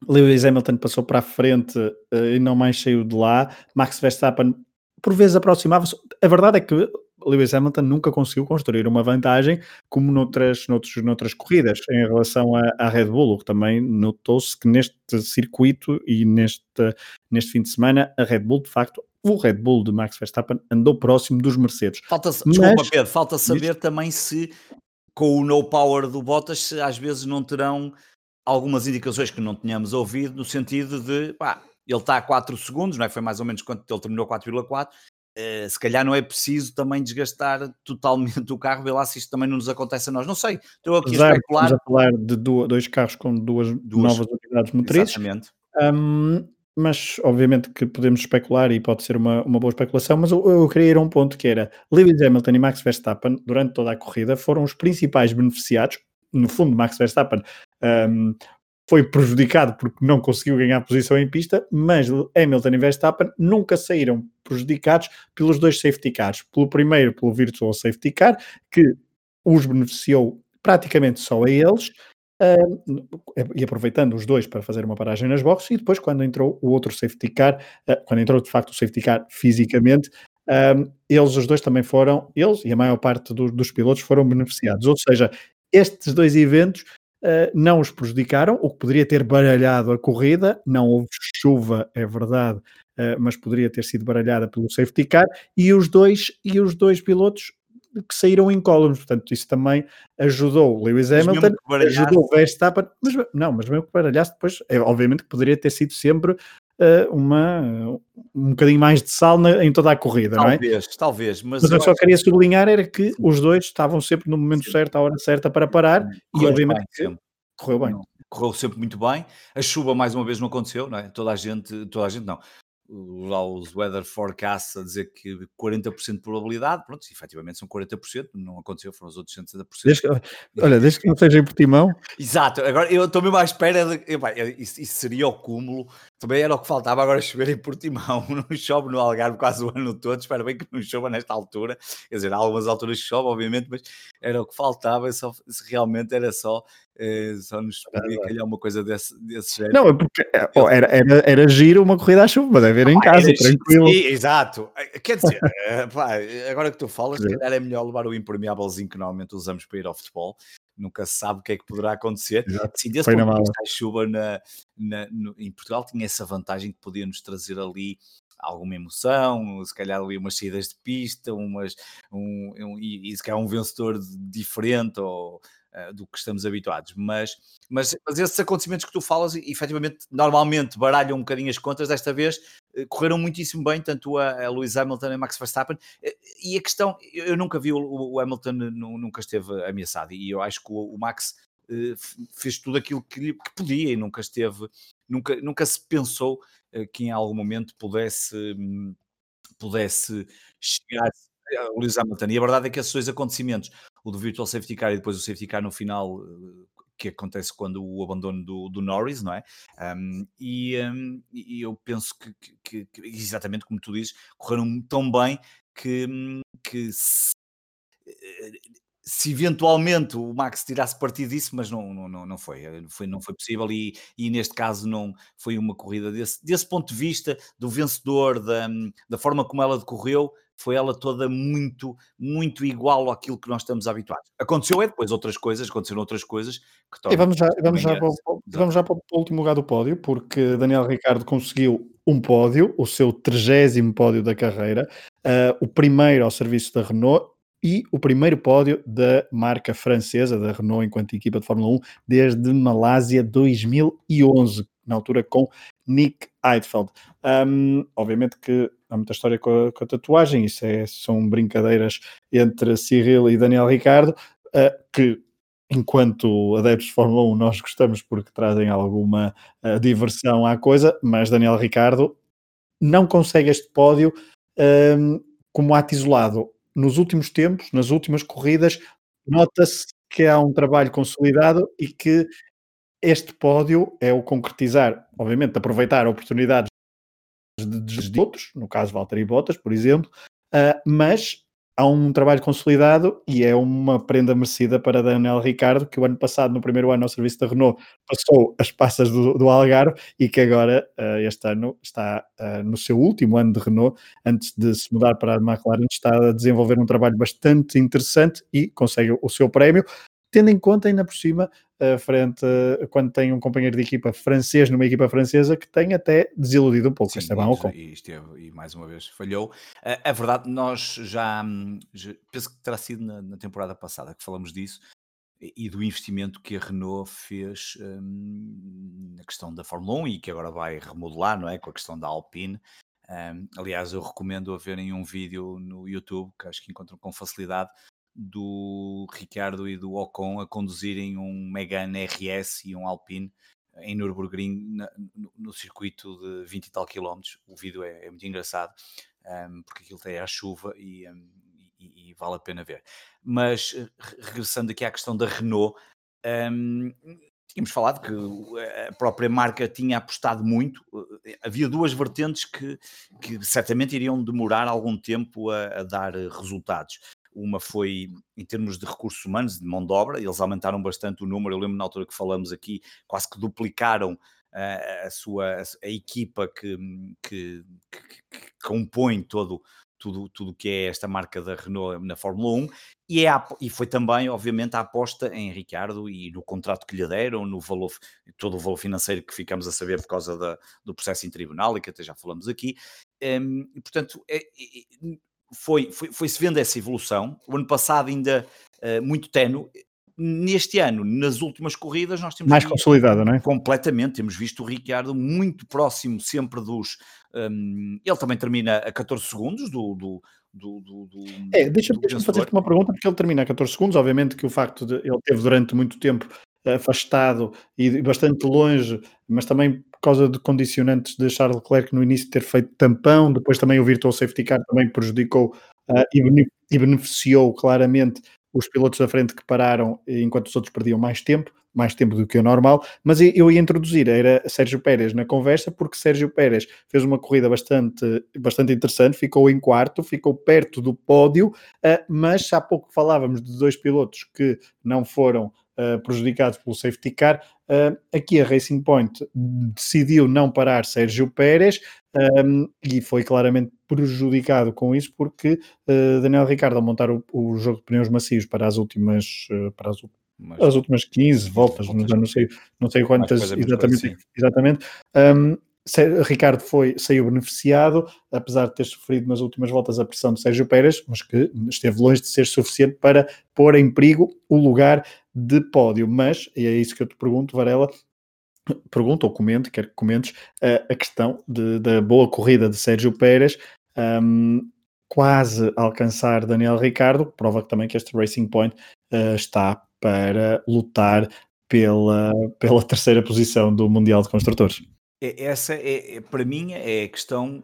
Lewis Hamilton passou para a frente uh, e não mais saiu de lá. Max Verstappen por vezes aproximava-se. A verdade é que Lewis Hamilton nunca conseguiu construir uma vantagem como noutras, noutros, noutras corridas em relação à, Red Bull, o que também notou-se que neste circuito e neste, neste fim de semana a Red Bull, de facto, o Red Bull de Max Verstappen andou próximo dos Mercedes. Falta, Mas, desculpa Pedro, falta saber também se com o no power do Bottas se às vezes não terão algumas indicações que não tínhamos ouvido no sentido de pá, ele está a 4 segundos, não é? Foi mais ou menos quando ele terminou 4,4 Uh, se calhar não é preciso também desgastar totalmente o carro, vê lá se isto também não nos acontece a nós. Não sei, estou aqui a especular. Estamos a falar de dois carros com duas, duas novas unidades motrizes. Exatamente. Um, mas obviamente que podemos especular e pode ser uma, uma boa especulação, mas eu, eu queria ir a um ponto que era Lewis Hamilton e Max Verstappen durante toda a corrida foram os principais beneficiados, no fundo Max Verstappen um, foi prejudicado porque não conseguiu ganhar posição em pista, mas Hamilton e Verstappen nunca saíram prejudicados pelos dois safety cars. Pelo primeiro, pelo virtual safety car, que os beneficiou praticamente só a eles, uh, e aproveitando os dois para fazer uma paragem nas boxes, e depois quando entrou o outro safety car, uh, quando entrou de facto o safety car fisicamente, eles os dois também foram, eles e a maior parte do, dos pilotos foram beneficiados. Ou seja, estes dois eventos Uh, não os prejudicaram, o que poderia ter baralhado a corrida. Não houve chuva, é verdade, uh, mas poderia ter sido baralhada pelo safety car. E os dois, e os dois pilotos que saíram incólumes, portanto, isso também ajudou Lewis Hamilton, ajudou Verstappen, mas, não, mas mesmo que baralhasse depois, é, obviamente que poderia ter sido sempre uma, um bocadinho mais de sal na, em toda a corrida, talvez, não é? Talvez, talvez. Mas, mas eu, eu só queria sublinhar era que os dois estavam sempre no momento Sim. certo, à hora certa para parar e obviamente bem, correu bem. correu sempre muito bem. A chuva mais uma vez não aconteceu, não é? Toda a gente, toda a gente não lá os weather forecasts a dizer que 40% de probabilidade, pronto, efetivamente são 40%, não aconteceu, foram os outros 60%. Desde que, olha, desde que não seja em Portimão. Exato, agora eu estou mesmo à espera de. Isso, isso, seria o cúmulo, também era o que faltava agora chover em Portimão, não chove no Algarve quase o ano todo, espero bem que não chova nesta altura, quer dizer, há algumas alturas que chove, obviamente, mas era o que faltava, só, realmente era só é, só nos podia calhar uma coisa desse, desse jeito. Não, é porque é, era, era, era giro uma corrida à chuva, deve ver em casa, tranquilo. Sim, exato. Eh, quer dizer, pá, agora que tu falas, se calhar é melhor levar o impermeávelzinho que normalmente usamos para ir ao futebol. Nunca se sabe o que é que poderá acontecer. Exato. Sim, desse ponto de vista, a chuva na, na, no, em Portugal tinha essa vantagem que podia nos trazer ali alguma emoção, se calhar ali umas saídas de pista, umas, um, um, e, e se calhar um vencedor diferente ou uh, do que estamos habituados. Mas, mas, mas esses acontecimentos que tu falas, efetivamente, normalmente baralham um bocadinho as contas, desta vez uh, correram muitíssimo bem, tanto a, a Lewis Hamilton e a Max Verstappen. Uh, e a questão, eu nunca vi o, o Hamilton, nunca esteve ameaçado, e eu acho que o, o Max fez tudo aquilo que, que, podia e nunca esteve, nunca, nunca se pensou que em algum momento pudesse, hum, pudesse chegar a Lewis Hamilton. E a verdade é que esses dois acontecimentos o do Virtual Safety Car e depois o Safety Car no final, que acontece quando o abandono do, do Norris, não é? Um, e, um, e, eu penso que, que, que, exatamente como tu dizes, correram tão bem que, que se, se eventualmente o Max tirasse partido disso, mas não, não, não, foi, foi, não foi possível e, e neste caso não foi uma corrida desse, desse ponto de vista do vencedor, da, da forma como ela decorreu, foi ela toda muito, muito igual àquilo que nós estamos habituados. Aconteceu é depois outras coisas, aconteceram outras coisas que E vamos já, vamos já, para, o, vamos já para o último lugar do pódio, porque Daniel Ricardo conseguiu um pódio, o seu trigésimo pódio da carreira, uh, o primeiro ao serviço da Renault e o primeiro pódio da marca francesa, da Renault, enquanto equipa de Fórmula 1, desde Malásia 2011, na altura com Nick Heidfeld. Um, obviamente que há muita história com a, com a tatuagem, isso é, são brincadeiras entre Cyril e Daniel Ricardo, uh, que enquanto adeptos de Fórmula 1 nós gostamos porque trazem alguma uh, diversão à coisa, mas Daniel Ricardo não consegue este pódio um, como ato isolado nos últimos tempos, nas últimas corridas, nota-se que há um trabalho consolidado e que este pódio é o concretizar, obviamente, aproveitar oportunidades de, de, de outros, no caso Valtteri Bottas, por exemplo, uh, mas há um trabalho consolidado e é uma prenda merecida para Daniel Ricardo, que o ano passado, no primeiro ano ao serviço da Renault, passou as passas do, do Algarve e que agora, uh, este ano, está uh, no seu último ano de Renault, antes de se mudar para a McLaren, está a desenvolver um trabalho bastante interessante e consegue o seu prémio tendo em conta ainda por cima, frente quando tem um companheiro de equipa francês numa equipa francesa que tem até desiludido um pouco Sim, Esteban Ocon. E, esteve, e mais uma vez falhou. A, a verdade, nós já, já, penso que terá sido na, na, temporada passada que falamos disso e do investimento que a Renault fez hum, na questão da Fórmula 1 e que agora vai remodelar, não é? Com a questão da Alpine. Um, aliás, eu recomendo a verem um vídeo no YouTube que acho que encontram com facilidade do Ricardo e do Ocon a conduzirem um Megane RS e um Alpine em Nürburgring na, no, no, circuito de 20 e tal quilómetros. O vídeo é, é muito engraçado um, porque aquilo tem a chuva e, um, e, e, vale a pena ver. Mas regressando aqui à questão da Renault, um, tínhamos falado que a própria marca tinha apostado muito. Havia duas vertentes que, que certamente iriam demorar algum tempo a, a dar resultados. Uma foi em termos de recursos humanos, de mão de obra, eles aumentaram bastante o número. Eu lembro na altura que falamos aqui, quase que duplicaram uh, a sua a, a equipa que, que, que, que, compõe todo tudo tudo que é esta marca da Renault na Fórmula 1 e, é a, e foi também obviamente a aposta em Ricardo e no contrato que lhe deram no valor todo o valor financeiro que ficamos a saber por causa da, do processo em tribunal e que até já falamos aqui um, ehm, e portanto é, foi, foi, foi-se vendo essa evolução. O ano passado ainda uh, muito tenue. Neste ano, nas últimas corridas, nós temos mais consolidada, não é? Completamente. Temos visto o Ricciardo muito próximo sempre dos. Um, ele também termina a 14 segundos do, do, do, do, do é, deixa-me deixa fazer-te uma pergunta, porque ele termina a 14 segundos. Obviamente que o facto de ele teve durante muito tempo afastado e bastante longe, mas também por causa de condicionantes de Charles Leclerc no início ter feito tampão, depois também o Virtual Safety Car também prejudicou uh, e, beneficiou claramente os pilotos da frente que pararam enquanto os outros perdiam mais tempo, mais tempo do que o normal, mas eu ia introduzir, era Sérgio Pérez na conversa, porque Sérgio Pérez fez uma corrida bastante, bastante interessante, ficou em quarto, ficou perto do pódio, uh, mas há pouco falávamos de dois pilotos que não foram uh, prejudicados pelo safety car. Uh, aqui a Racing Point decidiu não parar Sérgio Pérez um, e foi claramente prejudicado com isso porque uh, Daniel Ricardo ao montar o, o, jogo de pneus macios para as últimas para as, as últimas 15 voltas, voltas, não, sei, não sei quantas exatamente, exatamente. Um, Ricardo foi, saiu beneficiado, apesar de ter sofrido nas últimas voltas a pressão de Sérgio Pérez, mas que esteve longe de ser suficiente para pôr em perigo o lugar de pódio. Mas, e é isso que eu te pergunto, Varela, pergunto ou comento, quero que comentes, uh, a questão de, da boa corrida de Sérgio Pérez, um, quase alcançar Daniel Ricardo, prova também que este Racing Point uh, está para lutar pela, pela terceira posição do Mundial de Construtores. É, essa é, é, para mim, é a questão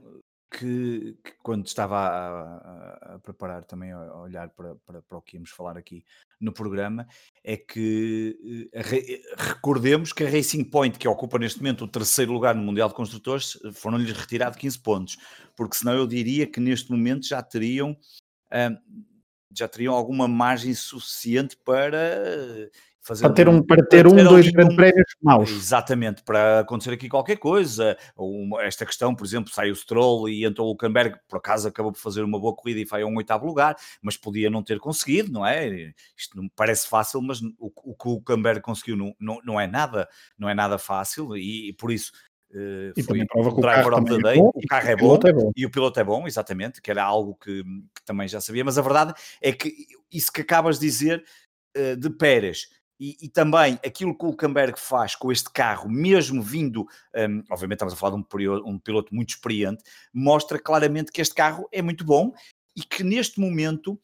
que, que quando estava a, a, a, preparar também, a olhar para, para, para o que íamos falar aqui no programa, é que eh, recordemos que a Racing Point, que ocupa neste momento o terceiro lugar no Mundial de Construtores, foram-lhes retirados 15 pontos, porque senão eu diria que neste momento já teriam. já teriam alguma margem suficiente para fazer para ter um, para ter um, dois grandes prémios maus. Exatamente, para acontecer aqui qualquer coisa. Esta questão, por exemplo, sai o Stroll e entrou o Hulkenberg, por acaso acabou por fazer uma boa corrida e foi a um oitavo lugar, mas podia não ter conseguido, não é? Isto não parece fácil, mas o, o que o Hulkenberg conseguiu não, não, não é nada, não é nada fácil e, e por isso Uh, e também prova que o driver of the day, é bom, o carro é bom, é bom, e o piloto é bom, exatamente, que era algo que, que, também já sabia, mas a verdade é que isso que acabas de dizer uh, de Pérez e, e, também aquilo que o Hulkenberg faz com este carro, mesmo vindo, um, obviamente estamos a falar de um, um, piloto muito experiente, mostra claramente que este carro é muito bom e que neste momento,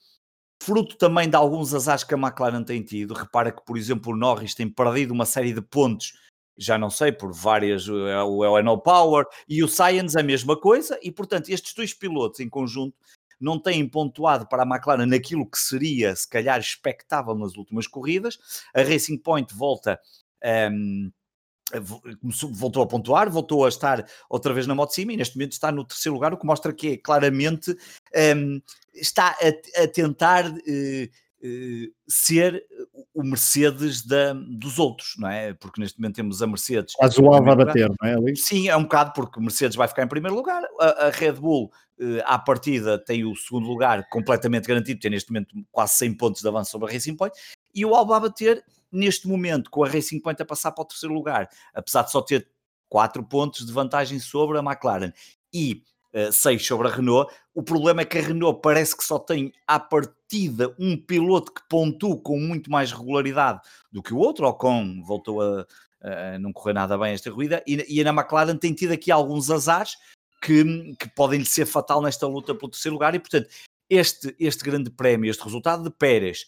fruto também de alguns azares que a McLaren tem tido, repara que, por exemplo, o Norris tem perdido uma série de pontos, já não sei, por várias, é o Eno Power e o Science a mesma coisa, e portanto estes dois pilotos em conjunto não têm pontuado para a McLaren naquilo que seria, se calhar, expectável nas últimas corridas. A Racing Point volta. Um, voltou a pontuar, voltou a estar outra vez na moto de cima e neste momento está no terceiro lugar, o que mostra que é claramente um, está a, a tentar uh, uh, ser o Mercedes da, dos outros, não é? Porque neste momento temos a Mercedes. A Zoal vai bater, não é? Ali? Sim, é um bocado, porque Mercedes vai ficar em primeiro lugar, a, a Red Bull à partida tem o segundo lugar completamente garantido, tem neste momento quase 100 pontos de avanço sobre a Racing Point, e o Alba a bater neste momento com a Racing Point a passar para o terceiro lugar, apesar de só ter 4 pontos de vantagem sobre a McLaren e uh, eh, 6 sobre a Renault. O problema é que a Renault parece que só tem à partida um piloto que pontua com muito mais regularidade do que o outro. O Ocon voltou a, a não correr nada bem esta corrida e, e a McLaren tem tido aqui alguns azares que, que podem ser fatal nesta luta pelo terceiro lugar. E, portanto, este, este grande prémio, este resultado de Pérez,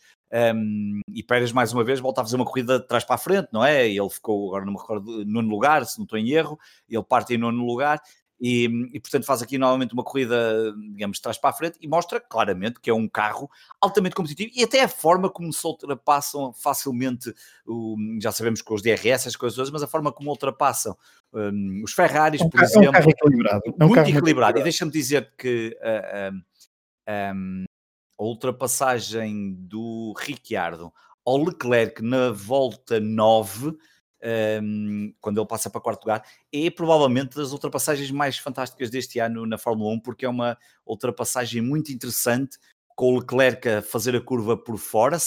um, e Pérez mais uma vez volta a fazer uma corrida de trás para a frente, não é? Ele ficou, agora não me recordo, nono lugar, se não estou em erro, ele parte em nono lugar e, e, portanto faz aqui novamente uma corrida, digamos, de trás para a frente e mostra claramente que é um carro altamente competitivo e até a forma como se ultrapassam facilmente, o, já sabemos com os DRS, as coisas todas, mas a forma como ultrapassam um, os Ferraris, é um por carro, exemplo. É um carro equilibrado. É um muito equilibrado. equilibrado. E deixa-me dizer que uh, um, a ultrapassagem do Ricciardo ao Leclerc na volta 9 um, quando ele passa para quarto lugar, é provavelmente das ultrapassagens mais fantásticas deste ano na Fórmula 1, porque é uma ultrapassagem muito interessante, com o Leclerc a fazer a curva por fora,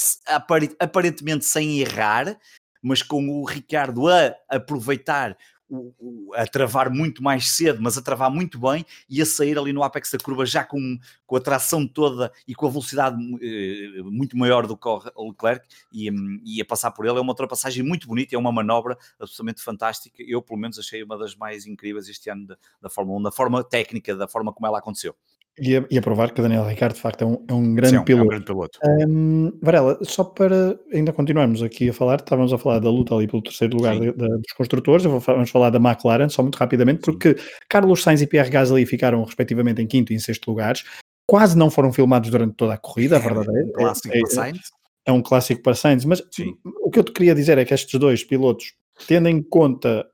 aparentemente sem errar, mas com o Ricardo a aproveitar o, o, a travar muito mais cedo, mas a travar muito bem e a sair ali no apex da curva já com, com a tração toda e com a velocidade eh, muito maior do que o Leclerc e, e a passar por ele. É uma ultrapassagem muito bonita, é uma manobra absolutamente fantástica. Eu, pelo menos, achei uma das mais incríveis este ano da, da Fórmula 1, da forma técnica, da forma como ela aconteceu. E a, e a, provar que o Daniel Ricardo, de facto, é um, é um grande Sim, piloto. É um grande piloto. Um, Varela, só para ainda continuarmos aqui a falar, estávamos a falar da luta ali pelo terceiro lugar de, de, dos construtores, vou, vamos falar da McLaren, só muito rapidamente, porque Sim. Carlos Sainz e Pierre Gasly ficaram respectivamente em quinto e em sexto lugares, quase não foram filmados durante toda a corrida, a verdade é. Um clássico é, para Sainz. É um clássico para Sainz, mas Sim. o que eu te queria dizer é que estes dois pilotos, tendo em conta,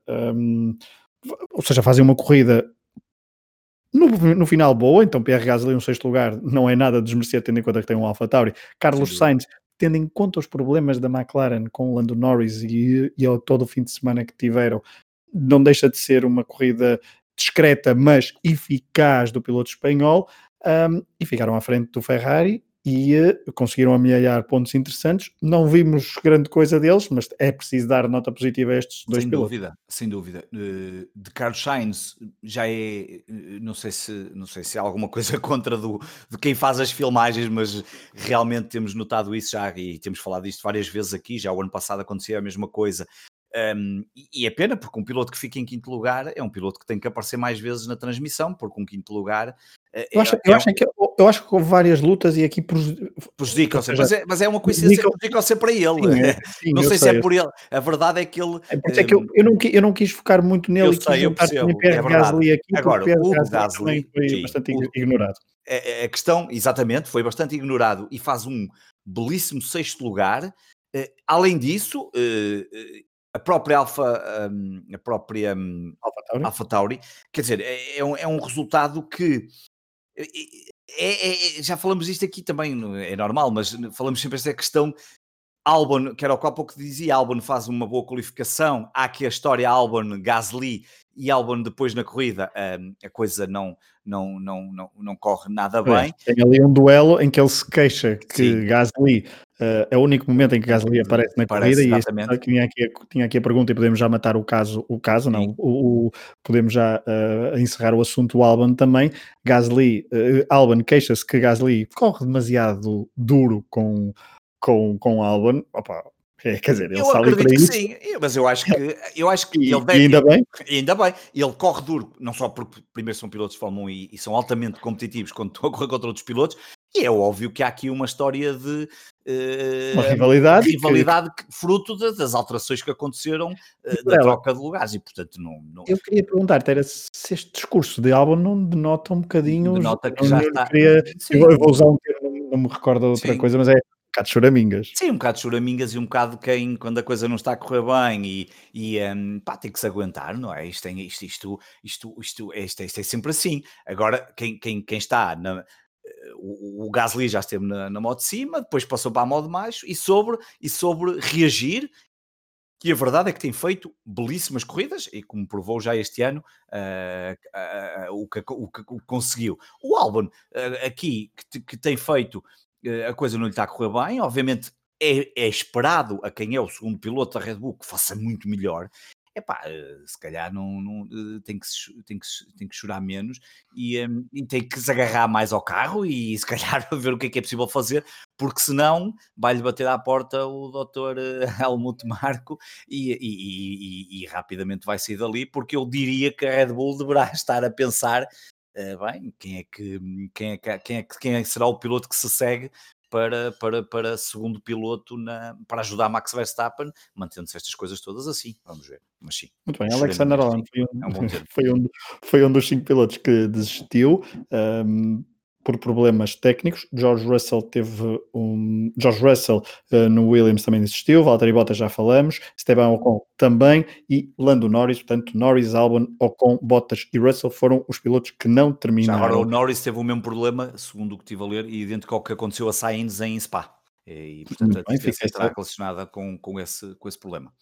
ou seja, fazem uma corrida no, no, final, boa, então Pierre Gasly, um sexto lugar, não é nada desmerecer, tendo em conta que tem um Alpha Tauri. Carlos Sim. Sainz, tendo em conta os problemas da McLaren com o Lando Norris e, e todo o fim de semana que tiveram, não deixa de ser uma corrida discreta, mas eficaz do piloto espanhol. Um, e ficaram à frente do Ferrari e uh, conseguiram amealhar pontos interessantes. Não vimos grande coisa deles, mas é preciso dar nota positiva a estes dois sem pilotos. Dúvida, sem dúvida, uh, de Carlos Sainz já é, uh, não sei se não sei se há alguma coisa contra do, de quem faz as filmagens, mas realmente temos notado isso já e temos falado disto várias vezes aqui. Já o ano passado acontecia a mesma coisa. Um, e é pena, porque um piloto que fica em quinto lugar é um piloto que tem que aparecer mais vezes na transmissão, porque um quinto lugar. Eh, eu acho, é, eu, acho que, eu acho que houve várias lutas e aqui prejudicam-se, mas, é, mas é uma coincidência prejudicam-se para ele. Sim, é, sim, não sei, sei se é por ele. A verdade é que ele. É, é que eu, eu, não, eu não quis focar muito nele eu e sei, eu percebo, é Gasly aqui, Agora, o Gasly, foi sim, bastante o, ignorado. A, a questão, exatamente, foi bastante ignorado e faz um belíssimo sexto lugar. Uh, além disso, uh, a própria Alfa, um, a própria um, Alpha, Tauri. Alpha Tauri, quer dizer, é, é, um, é um resultado que é, é, é, já falamos isto aqui também, é normal, mas falamos sempre esta questão. Albon, que era o que há pouco dizia, Albon faz uma boa qualificação, há aqui a história Albon, Gasly e Albon depois na corrida, um, a coisa não, não, não, não, não corre nada bem. É, tem ali um duelo em que ele se queixa que Sim. Gasly Uh, é o único momento em que Gasly aparece na corrida e isso, tinha, aqui, tinha aqui a pergunta e podemos já matar o caso, o caso não, o, o, podemos já uh, encerrar o assunto do Albon também. Gasly, uh, Albon queixa-se que Gasly corre demasiado duro com, com, com Albon. Opa, é, quer dizer, ele eu acredito para que isso. sim, mas eu acho que, eu acho que e, ele deve. Ainda bem. Ainda bem. Ele corre duro, não só porque primeiro são pilotos de Fórmula 1 e, e, são altamente competitivos quando estão a correr contra outros pilotos, e é óbvio que há aqui uma história de uh, uma rivalidade, rivalidade que... fruto das alterações que aconteceram uh, da troca de lugares e portanto não, não... Eu queria perguntar-te era se este discurso de álbum não denota um bocadinho denota que já está queria... eu vou usar um termo, não me recordo outra Sim. coisa, mas é um bocado de choramingas. Sim, um bocado de choramingas e um bocado quem, quando a coisa não está a correr bem e, e um, pá, tem que se aguentar, não é? Isto, isto, isto, isto, isto, isto, isto é sempre assim. Agora, quem, quem, quem está na, o, o Gasly já esteve na, na modo de cima, depois passou para a modo de baixo e sobre, e sobre reagir. E a verdade é que tem feito belíssimas corridas e, como provou já este ano, uh, uh, uh, o, que, o, que, o, que, conseguiu. O Albon, aqui, que, que, tem feito, a coisa não lhe está a correr bem. Obviamente, é, é, esperado a quem é o segundo piloto da Red Bull que faça muito melhor epá, eh, se calhar não, não, eh, tem, que, tem, que, tem que chorar menos e, um, e, tem que se agarrar mais ao carro e se calhar ver o que é que é possível fazer, porque senão vai-lhe bater à porta o doutor eh, Helmut Marco e, e, e, rapidamente vai sair dali, porque eu diria que a Red Bull deverá estar a pensar Uh, bem, quem é, que, quem, é que, quem, é que, quem é que será o piloto que se segue para, para, para segundo piloto na, para ajudar Max Verstappen, mantendo-se estas coisas todas assim. Vamos ver. Mas sim. Muito bem, Alexander Allen foi um, é um foi, um, foi um dos cinco pilotos que desistiu. Um, por problemas técnicos. George Russell teve um. George Russell uh, no Williams também desistiu, Valtteri Bottas já falamos, Esteban Ocon também e Lando Norris, portanto, Norris, Albon, Ocon, Bottas e Russell foram os pilotos que não terminaram. Já agora o Norris teve o mesmo problema, segundo o que estive a ler, e idêntico ao que aconteceu a Sainz em Spa. E, portanto, a tendência estará relacionada com, com, esse, com esse problema.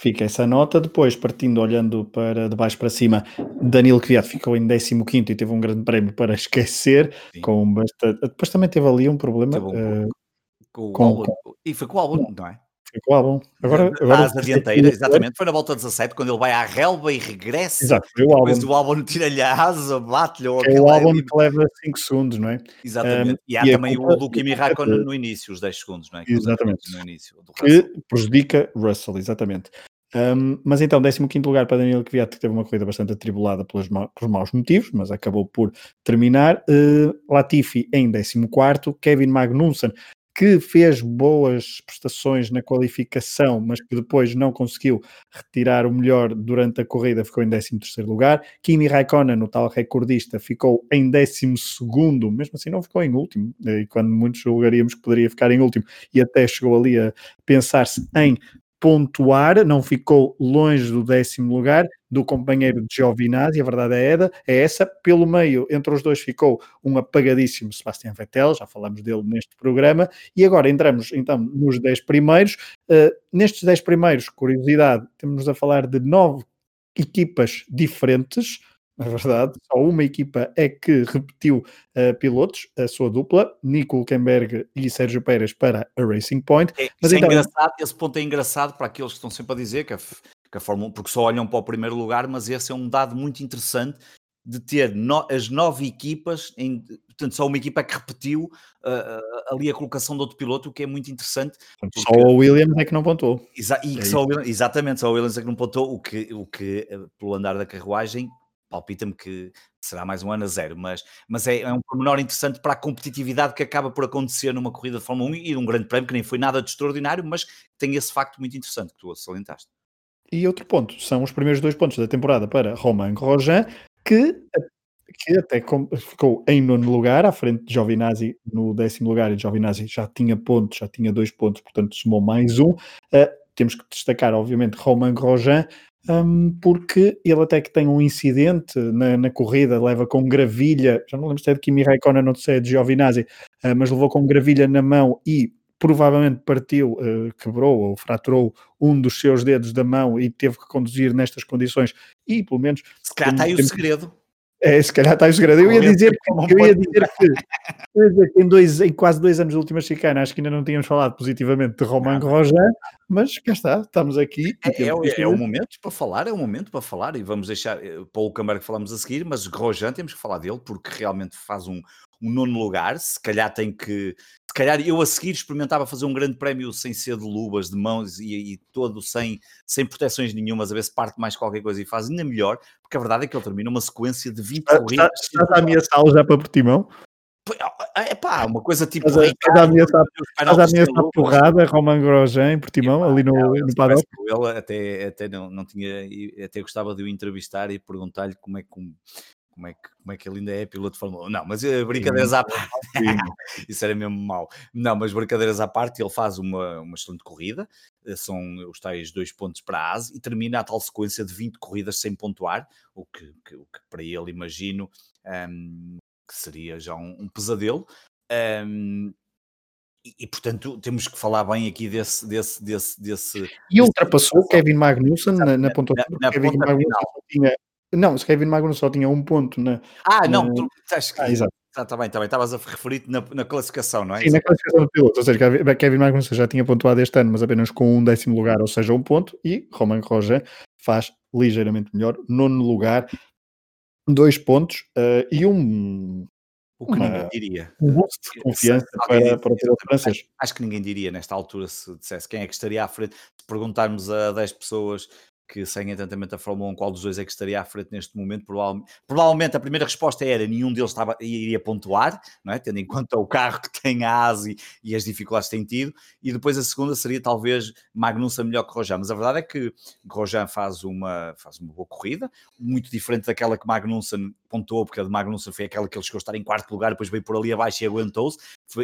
Fica essa nota. Depois, partindo, olhando para de baixo para cima, Danilo Kvyat ficou em 15 e teve um grande prémio para esquecer. Com bastante... Depois também teve ali um problema um uh, com, com, o com... E foi com o álbum, não é? Foi com o álbum. Agora, agora asa dianteira, exatamente. Foi na volta 17, quando ele vai à relva e regressa. Exato, foi o álbum. Depois o álbum tira-lhe a asa, bate-lhe. É o álbum que leva 5 segundos, não é? Exatamente. Um, e há e também o do Kimi Raikkonen no início, os 10 segundos, não é? Que exatamente. No início, que prejudica Russell, exatamente. Um, mas então, 15 lugar para Daniel Kvyat, que teve uma corrida bastante atribulada pelos, ma maus motivos, mas acabou por terminar. Uh, Latifi em 14, Kevin Magnussen, que fez boas prestações na qualificação, mas que depois não conseguiu retirar o melhor durante a corrida, ficou em 13 lugar. Kimi Raikkonen, o tal recordista, ficou em 12, mesmo assim não ficou em último, e quando muitos julgaríamos que poderia ficar em último, e até chegou ali a pensar-se em pontuar, não ficou longe do décimo lugar do companheiro de Giovinazzi, a verdade é, eda, é essa. Pelo meio, entre os dois, ficou um apagadíssimo Sebastian Vettel, já falamos dele neste programa, e agora entramos então nos 10 primeiros. Uh, nestes 10 primeiros, curiosidade, temos a falar de nove equipas diferentes, na verdade, só uma equipa é que repetiu uh, pilotos, a sua dupla, Nico Hulkenberg e Sérgio Pérez para a Racing Point. É, Mas é então... é engraçado, esse ponto é engraçado para aqueles que estão sempre a dizer que a, que a Fórmula 1, porque só olham para o primeiro lugar, mas esse é um dado muito interessante de ter no, as nove equipas, em, portanto, só uma equipa que repetiu uh, ali a colocação do outro piloto, o que é muito interessante. Porque... Só o Williams é que não pontuou. Exa é só Williams, exatamente, só o Williams é que não pontuou, o que, o que pelo andar da carruagem, palpita-me que será mais um ano a zero, mas, mas é, é um pormenor interessante para a competitividade que acaba por acontecer numa corrida de Fórmula 1 e num grande prémio que nem foi nada de extraordinário, mas tem esse facto muito interessante que tu salientaste. E outro ponto, são os primeiros dois pontos da temporada para Romain Grosjean, que, que até ficou em nono lugar, à frente de Giovinazzi no décimo lugar, e Giovinazzi já tinha pontos, já tinha dois pontos, portanto somou mais um. Uh, temos que destacar, obviamente, Romain Grosjean, um, porque ele até que tem um incidente na, na, corrida, leva com gravilha, já não lembro se é de Kimi Raikkonen ou se é de Giovinazzi, uh, mas levou com gravilha na mão e provavelmente partiu, uh, quebrou ou fraturou um dos seus dedos da mão e teve que conduzir nestas condições e pelo menos... Se calhar está aí o segredo. É, se calhar está aí o segredo. Eu ia dizer, eu ia dizer que, eu ia dizer que em, dois, em quase dois anos de última chicana acho que ainda não tínhamos falado positivamente de Romain Grosjean, mas cá está, estamos aqui. É, é, é, o momento para falar, é o momento para falar e vamos deixar eh, para o Câmara que falamos a seguir, mas Grosjean temos que falar dele porque realmente faz um, um nono lugar, se calhar tem que se calhar eu a seguir experimentava fazer um grande prémio sem ser de luvas, de mãos e, e, todo sem, sem proteções nenhumas, a ver se parte mais qualquer coisa e faz ainda melhor, porque a verdade é que ele termina uma sequência de 20 corridas. Estás a ameaçá-lo já para Portimão? É pá, uma coisa tipo. Estás a ameaçar, ameaçar porrada, Roman Grosjean Portimão, ali no, não, no paddock? Ele até, até não, não tinha, até gostava de o entrevistar e perguntar-lhe como é que como é, que, como é que ele ainda é piloto de Fórmula 1. Não, mas uh, brincadeiras à parte. Isso era mesmo mau. Não, mas brincadeiras à parte, ele faz uma, uma excelente corrida. Eh, são os tais dois pontos para a ASE e termina a tal sequência de 20 corridas sem pontuar, o que, que, o que para ele imagino um, que seria já um, um pesadelo. Um, e, e, portanto temos que falar bem aqui desse desse desse desse e ultrapassou Kevin Magnussen na, na pontuação na, na Kevin Magnussen tinha não, se Kevin Magnussen só tinha um ponto na. Ah, não, na... tu acho que. Ah, exato. Está tá bem, está bem. Estavas a referir-te na, na, classificação, não é? Sim, na classificação do piloto. Ou seja, Kevin Magnussen já tinha pontuado este ano, mas apenas com um décimo lugar, ou seja, um ponto. E Roman Roger faz ligeiramente melhor. Nono lugar, dois pontos uh, e um. O que uma, ninguém diria. Um boost de confiança para, para o piloto francês. Acho, acho que ninguém diria nesta altura se dissesse quem é que estaria à frente. Se perguntarmos a 10 pessoas que seguem atentamente a Fórmula 1, qual dos dois é que estaria à frente neste momento? Provavelmente, provavelmente a primeira resposta era nenhum deles estava, iria pontuar, não é? tendo em conta o carro que tem a ASI e as dificuldades que tem tido, e depois a segunda seria talvez Magnussen melhor que Rojan, mas a verdade é que Rojan faz uma, faz uma boa corrida, muito diferente daquela que Magnussen pontuou, porque a de Magnussen foi aquela que ele chegou a estar em quarto lugar, depois veio por ali abaixo e aguentou-se,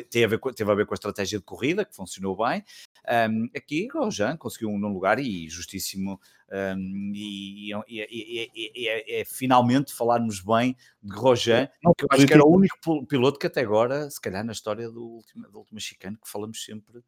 teve, a ver, teve a ver com a estratégia de corrida, que funcionou bem. Um, aqui Rojan conseguiu um nono lugar e justíssimo. Um, e, e, e, e é, é, finalmente falarmos bem de Rojan, que eu acho que era o único piloto que até agora, se calhar na história do último, do último chicane, que falamos sempre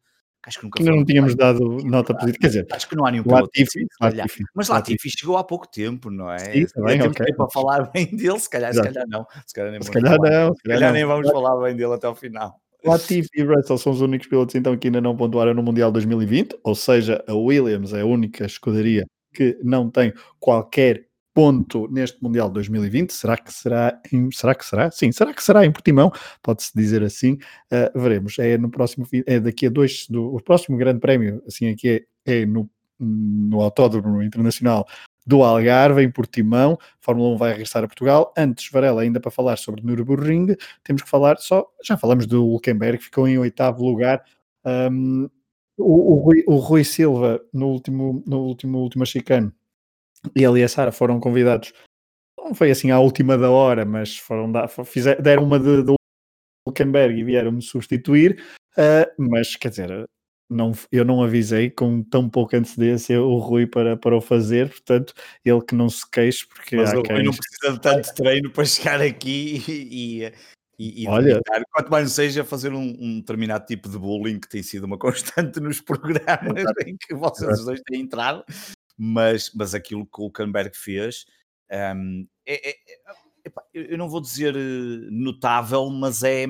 acho que nunca Ainda não tínhamos dado nota positiva. Quer dizer, acho que não há nenhum. Latifi, Latifi, mas Latifi, chegou há pouco tempo, não é? Sim, também, okay. tempo para falar bem dele, se calhar, se calhar não. Se calhar, nem se calhar não. Se calhar, nem vamos falar bem dele até ao final. Latifi e Russell são os únicos pilotos então que ainda não pontuaram no Mundial 2020, ou seja, a Williams é a única escuderia que não tem qualquer ponto neste Mundial 2020. Será que será? Em, será que será? Sim, será que será em Portimão? Pode-se dizer assim. Uh, veremos. É no próximo, é daqui a dois, do, o próximo Grande Prémio, assim aqui é, é no, no Autódromo Internacional do Algarve, em Portimão. Fórmula 1 vai regressar a Portugal. Antes, Varela, ainda para falar sobre Nürburgring, temos que falar só, já falamos do Hulkenberg, que ficou em oitavo lugar. Um, o, o, o, Rui, Silva, no último, no último, último chicane, e ele e a Sara foram convidados, não foi assim à última da hora, mas foram dar, fizeram, deram uma de, de Hulkenberg e vieram-me substituir, uh, mas quer dizer, não, eu não avisei com tão pouca antecedência o Rui para, para o fazer, portanto, ele que não se queixe, porque Mas o Rui não precisa de tanto treino para chegar aqui e, e, e Olha, quanto mais não seja fazer um, um, determinado tipo de bullying que tem sido uma constante nos programas em que vocês dois têm entrado, mas, mas aquilo que o Canberg fez um, é, é, é, eu não vou dizer eh, notável, mas é,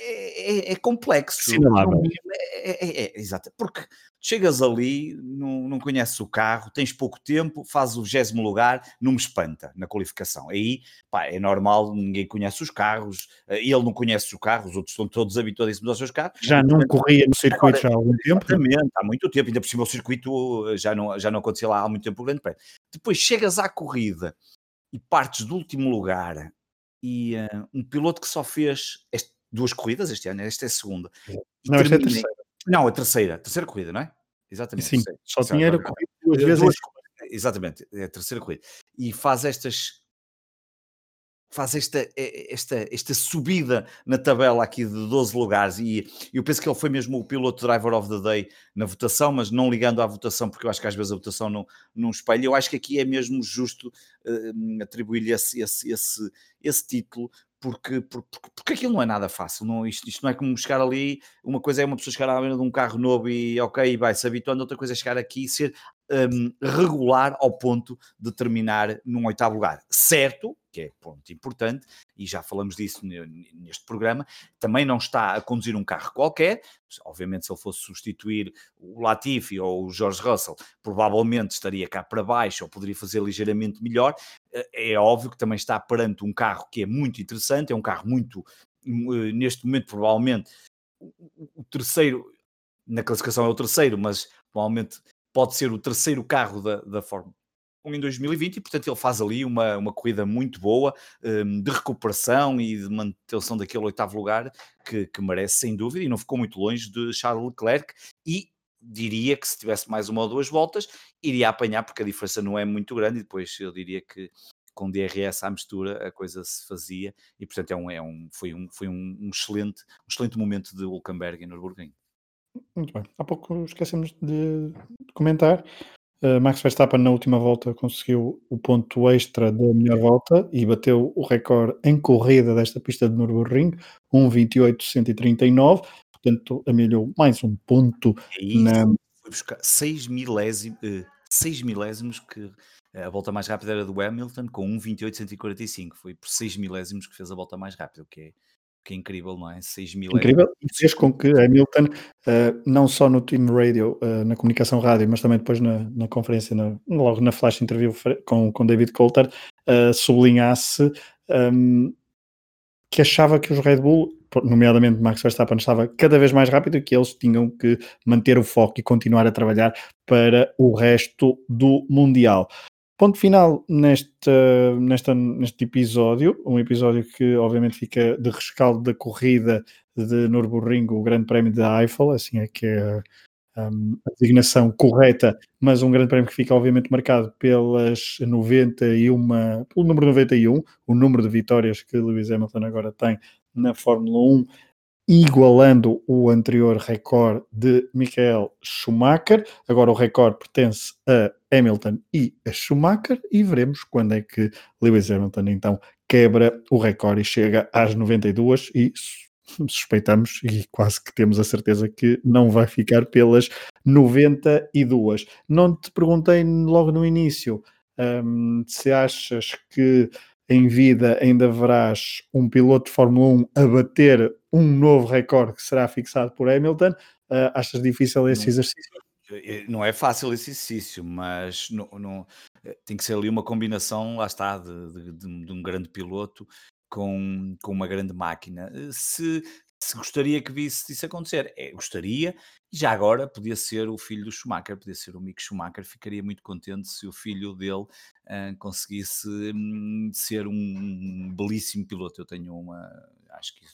é é, é, é complexo. É, é, é, exato. Porque chegas ali, não, não conheces o carro, tens pouco tempo, fazes o vigésimo lugar, não me espanta na qualificação. Aí, pá, é normal, ninguém conhece os carros, eh, ele não conhece os carros, os outros estão todos habituadíssimos aos seus carros. Já não corria no circuito Agora, há algum tempo? Exatamente, há muito tempo, ainda por cima o circuito eh, já não, já não acontecia lá há muito tempo o grande prémio. Depois chegas à corrida e partes do último lugar e uh, um piloto que só fez este, duas corridas este ano, esta é a segunda. Não, esta é a terceira. Não, a terceira, a terceira corrida, não é? Exatamente. Sim, só tinha corrido duas vezes. Duas, exatamente, é a terceira corrida. E faz estas faz esta, esta, esta subida na tabela aqui de 12 lugares e eu penso que ele foi mesmo o piloto driver of the day na votação, mas não ligando à votação, porque eu acho que às vezes a votação não, não espelha, eu acho que aqui é mesmo justo uh, atribuir-lhe esse, esse, esse, esse título, porque, porque, porque aquilo não é nada fácil. Não, isto, isto não é como chegar ali. Uma coisa é uma pessoa chegar à beira de um carro novo e ok, vai se habituando, outra coisa é chegar aqui e ser um, regular ao ponto de terminar num oitavo lugar. Certo, que é ponto importante, e já falamos disso neste programa, também não está a conduzir um carro qualquer. Obviamente, se ele fosse substituir o Latifi ou o George Russell, provavelmente estaria cá para baixo ou poderia fazer ligeiramente melhor. É, é óbvio que também está perante um carro que é muito interessante, é um carro muito, hum, neste momento, provavelmente, o terceiro, na classificação é o terceiro, mas provavelmente pode ser o terceiro carro da, da Fórmula 1 em 2020 e portanto ele faz ali uma, uma corrida muito boa um, de recuperação e de manutenção daquele oitavo lugar que, que merece sem dúvida e não ficou muito longe de Charles Leclerc e diria que se tivesse mais uma ou duas voltas iria apanhar porque a diferença não é muito grande e depois eu diria que com DRS à mistura a coisa se fazia e portanto é um, é um, foi, um, foi um, um excelente, um excelente momento de Hulkenberg em Nürburgring. Muito bem. Há pouco esquecemos de comentar. Uh, Max Verstappen na última volta conseguiu o ponto extra da melhor volta e bateu o recorde em corrida desta pista de Nürburgring, 1.28.139, portanto amelhou mais um ponto é na... Foi buscar 6 milésimos, 6 milésimos que a volta mais rápida era do Hamilton com 1.28.145, foi por 6 milésimos que fez a volta mais rápida, o que é que é incrível, não é? 6 mil Incrível, e fez com que Hamilton, uh, não só no team radio, uh, na comunicação rádio, mas também depois na, na conferência, na, logo na flash interview com, com David Coulter, uh, sublinhasse um, ehm, que achava que os Red Bull, nomeadamente Max Verstappen, estava cada vez mais rápido e que eles tinham que manter o foco e continuar a trabalhar para o resto do Mundial. Ponto final neste, nesta, neste episódio, um episódio que obviamente fica de rescaldo da corrida de Nürburgring, o Grande Prémio da Eiffel, assim é que é um, a designação correta, mas um Grande Prémio que fica obviamente marcado pelas 91, pelo número 91, o número de vitórias que Lewis Hamilton agora tem na Fórmula 1 igualando o anterior recorde de Michael Schumacher. Agora o recorde pertence a Hamilton e a Schumacher e veremos quando é que Lewis Hamilton então quebra o recorde e chega às 92 e suspeitamos e quase que temos a certeza que não vai ficar pelas 92. Não te perguntei logo no início um, se achas que em vida ainda verás um piloto de Fórmula 1 a bater um novo recorde que será fixado por Hamilton. Uh, achas difícil esse não, exercício? Não é fácil esse exercício, mas não, não, eh, tem que ser ali uma combinação, lá está, de, de, de um grande piloto com, com uma grande máquina. Eh, se, se gostaria que visse isso acontecer, é, gostaria, já agora podia ser o filho do Schumacher, podia ser o Mick Schumacher, ficaria muito contente se o filho dele uh, conseguisse um, ser um belíssimo piloto. Eu tenho uma, acho que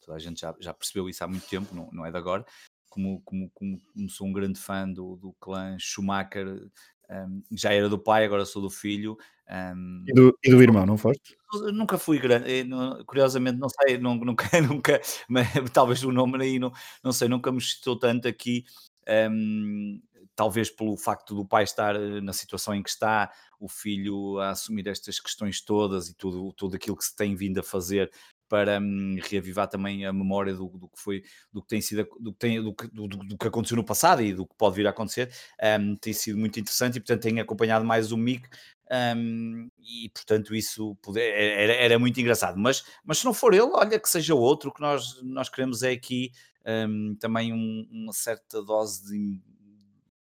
toda a gente já, já percebeu isso há muito tempo, não, não é de agora. Como, como, como, como sou um grande fã do, do clã Schumacher, um, já era do pai, agora sou do filho. Um, e, do, e do irmão, não foste? Nunca fui grande, eh, curiosamente, não sei, nunca, nunca, mas, talvez o nome aí não, não sei, nunca me estou tanto aqui. Um, talvez pelo facto do pai estar eh, na situação em que está, o filho a assumir estas questões todas e tudo, tudo aquilo que se tem vindo a fazer para hum, reavivar também a memória do, do, que foi, do que tem sido, do que, tem, do, do, do, que aconteceu no passado e do que pode vir a acontecer, um, tem sido muito interessante e portanto tenho acompanhado mais o Mick Um, e portanto isso era, era, muito engraçado. Mas, mas se não for ele, olha que seja outro, que nós, nós queremos é aqui um, também um, uma certa dose de,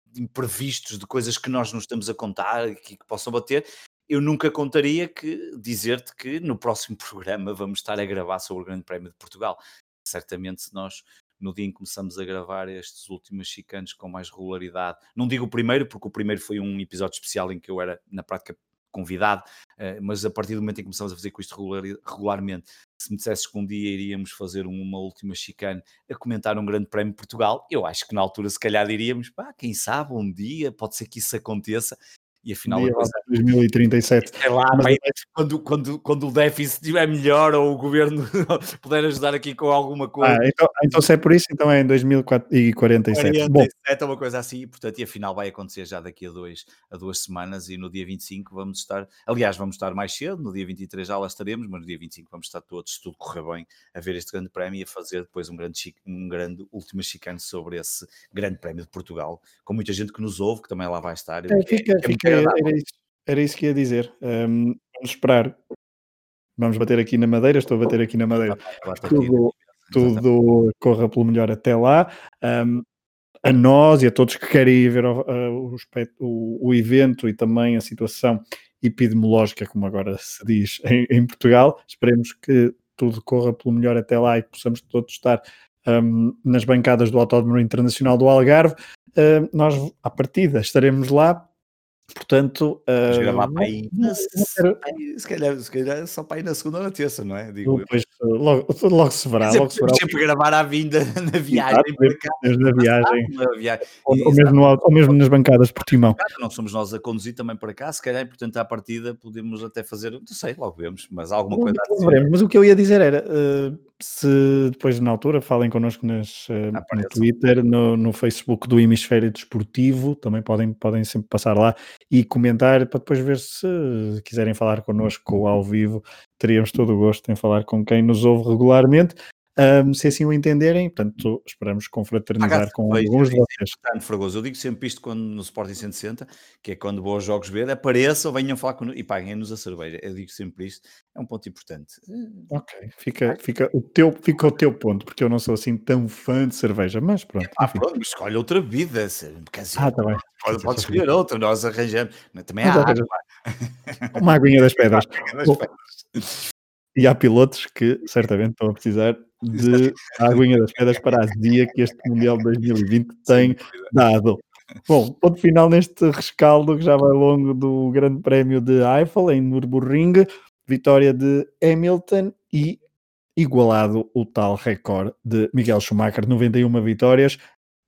de, imprevistos, de coisas que nós nos estamos a contar que, que possam bater. Eu nunca contaria que dizer-te que no próximo programa vamos estar a gravar sobre o Grande Prémio de Portugal. Certamente, se nós no dia em que começamos a gravar estes últimos chicanos com mais regularidade. Não digo o primeiro, porque o primeiro foi um episódio especial em que eu era, na prática, convidado, eh, mas a partir do momento em que começamos a fazer com isto regularmente, se me dissesses que um dia iríamos fazer uma última chicane a comentar um grande prémio de Portugal, eu acho que na altura se calhar diríamos, pá, quem sabe um dia pode ser que isso aconteça, e afinal a coisa... 2037. É lá, Mas... quando, quando, quando o déficit estiver melhor ou o governo puder ajudar aqui com alguma coisa. Ah, então, então se é por isso, então é em 2047. 47 Bom. é uma coisa assim, portanto, e afinal vai acontecer já daqui a, dois, a duas semanas e no dia 25 vamos estar, aliás, vamos estar mais cedo, no dia 23 já lá estaremos, mas no dia 25 vamos estar todos, se tudo correr bem, a ver este grande prémio e a fazer depois um grande, um grande último chicane sobre esse grande prémio de Portugal, com muita gente que nos ouve, que também lá vai estar. É, fica, é, fica era, era, isso, era isso que ia dizer. Um, vamos esperar. Vamos bater aqui na madeira. Estou a bater aqui na madeira. Tudo, tudo corra pelo melhor até lá. Um, a nós e a todos que querem ir ver o, o, o, evento e também a situação epidemiológica, como agora se diz em, em, Portugal. Esperemos que tudo corra pelo melhor até lá e que possamos todos estar um, nas bancadas do Autódromo Internacional do Algarve. Uh, nós, à partida, estaremos lá Portanto, uh, gravar para aí, se, calhar, se calhar só para ir na segunda ou na terça, não é? Digo logo, logo se verá. Dizer, logo se verá. sempre gravar à vinda na viagem. Exato, na viagem. Na viagem. Ou, ou, mesmo no, ou mesmo nas bancadas por timão. Não somos nós a conduzir também para cá, se calhar, portanto, à partida podemos até fazer, não sei, logo vemos, mas alguma coisa. Veremos, mas o que eu ia dizer era. Uh, se depois na altura falem connosco nas, uh, no Twitter, no, no, Facebook do Hemisfério Desportivo, também podem, podem sempre passar lá e comentar para depois ver se quiserem falar connosco ao vivo, teríamos todo o gosto em falar com quem nos ouve regularmente um, se assim o entenderem. Portanto, esperamos confraternizar com alguns de vocês. Portanto, Fragoso, eu digo sempre isto quando no Sporting 160, que é quando bons jogos ver, apareçam, venham falar connosco e paguem-nos a cerveja. Eu digo sempre isto, é um ponto importante. Ok, fica, fica, o teu, fica o teu ponto, porque eu não sou assim tão fã de cerveja, mas pronto. Ah, pronto, escolhe outra vida. Dizer, ah, tá bem. Pode, pode escolher outra, nós arranjamos. Também há água. Uma aguinha das pedras. Uma das pedras. E há pilotos que certamente estão a precisar de aguinha das pedras para a dia que este Mundial de 2020 tem dado. Bom, ponto final neste rescaldo que já vai longo do Grande Prémio de Eiffel em Nürburgring, vitória de Hamilton e igualado o tal recorde de Miguel Schumacher, 91 vitórias.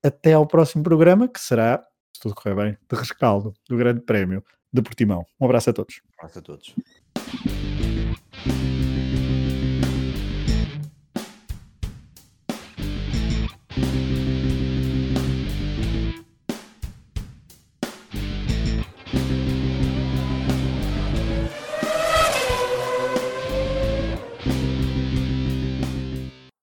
Até ao próximo programa, que será, se tudo correr bem, de rescaldo do Grande Prémio de Portimão. Um abraço a todos. Um abraço a todos.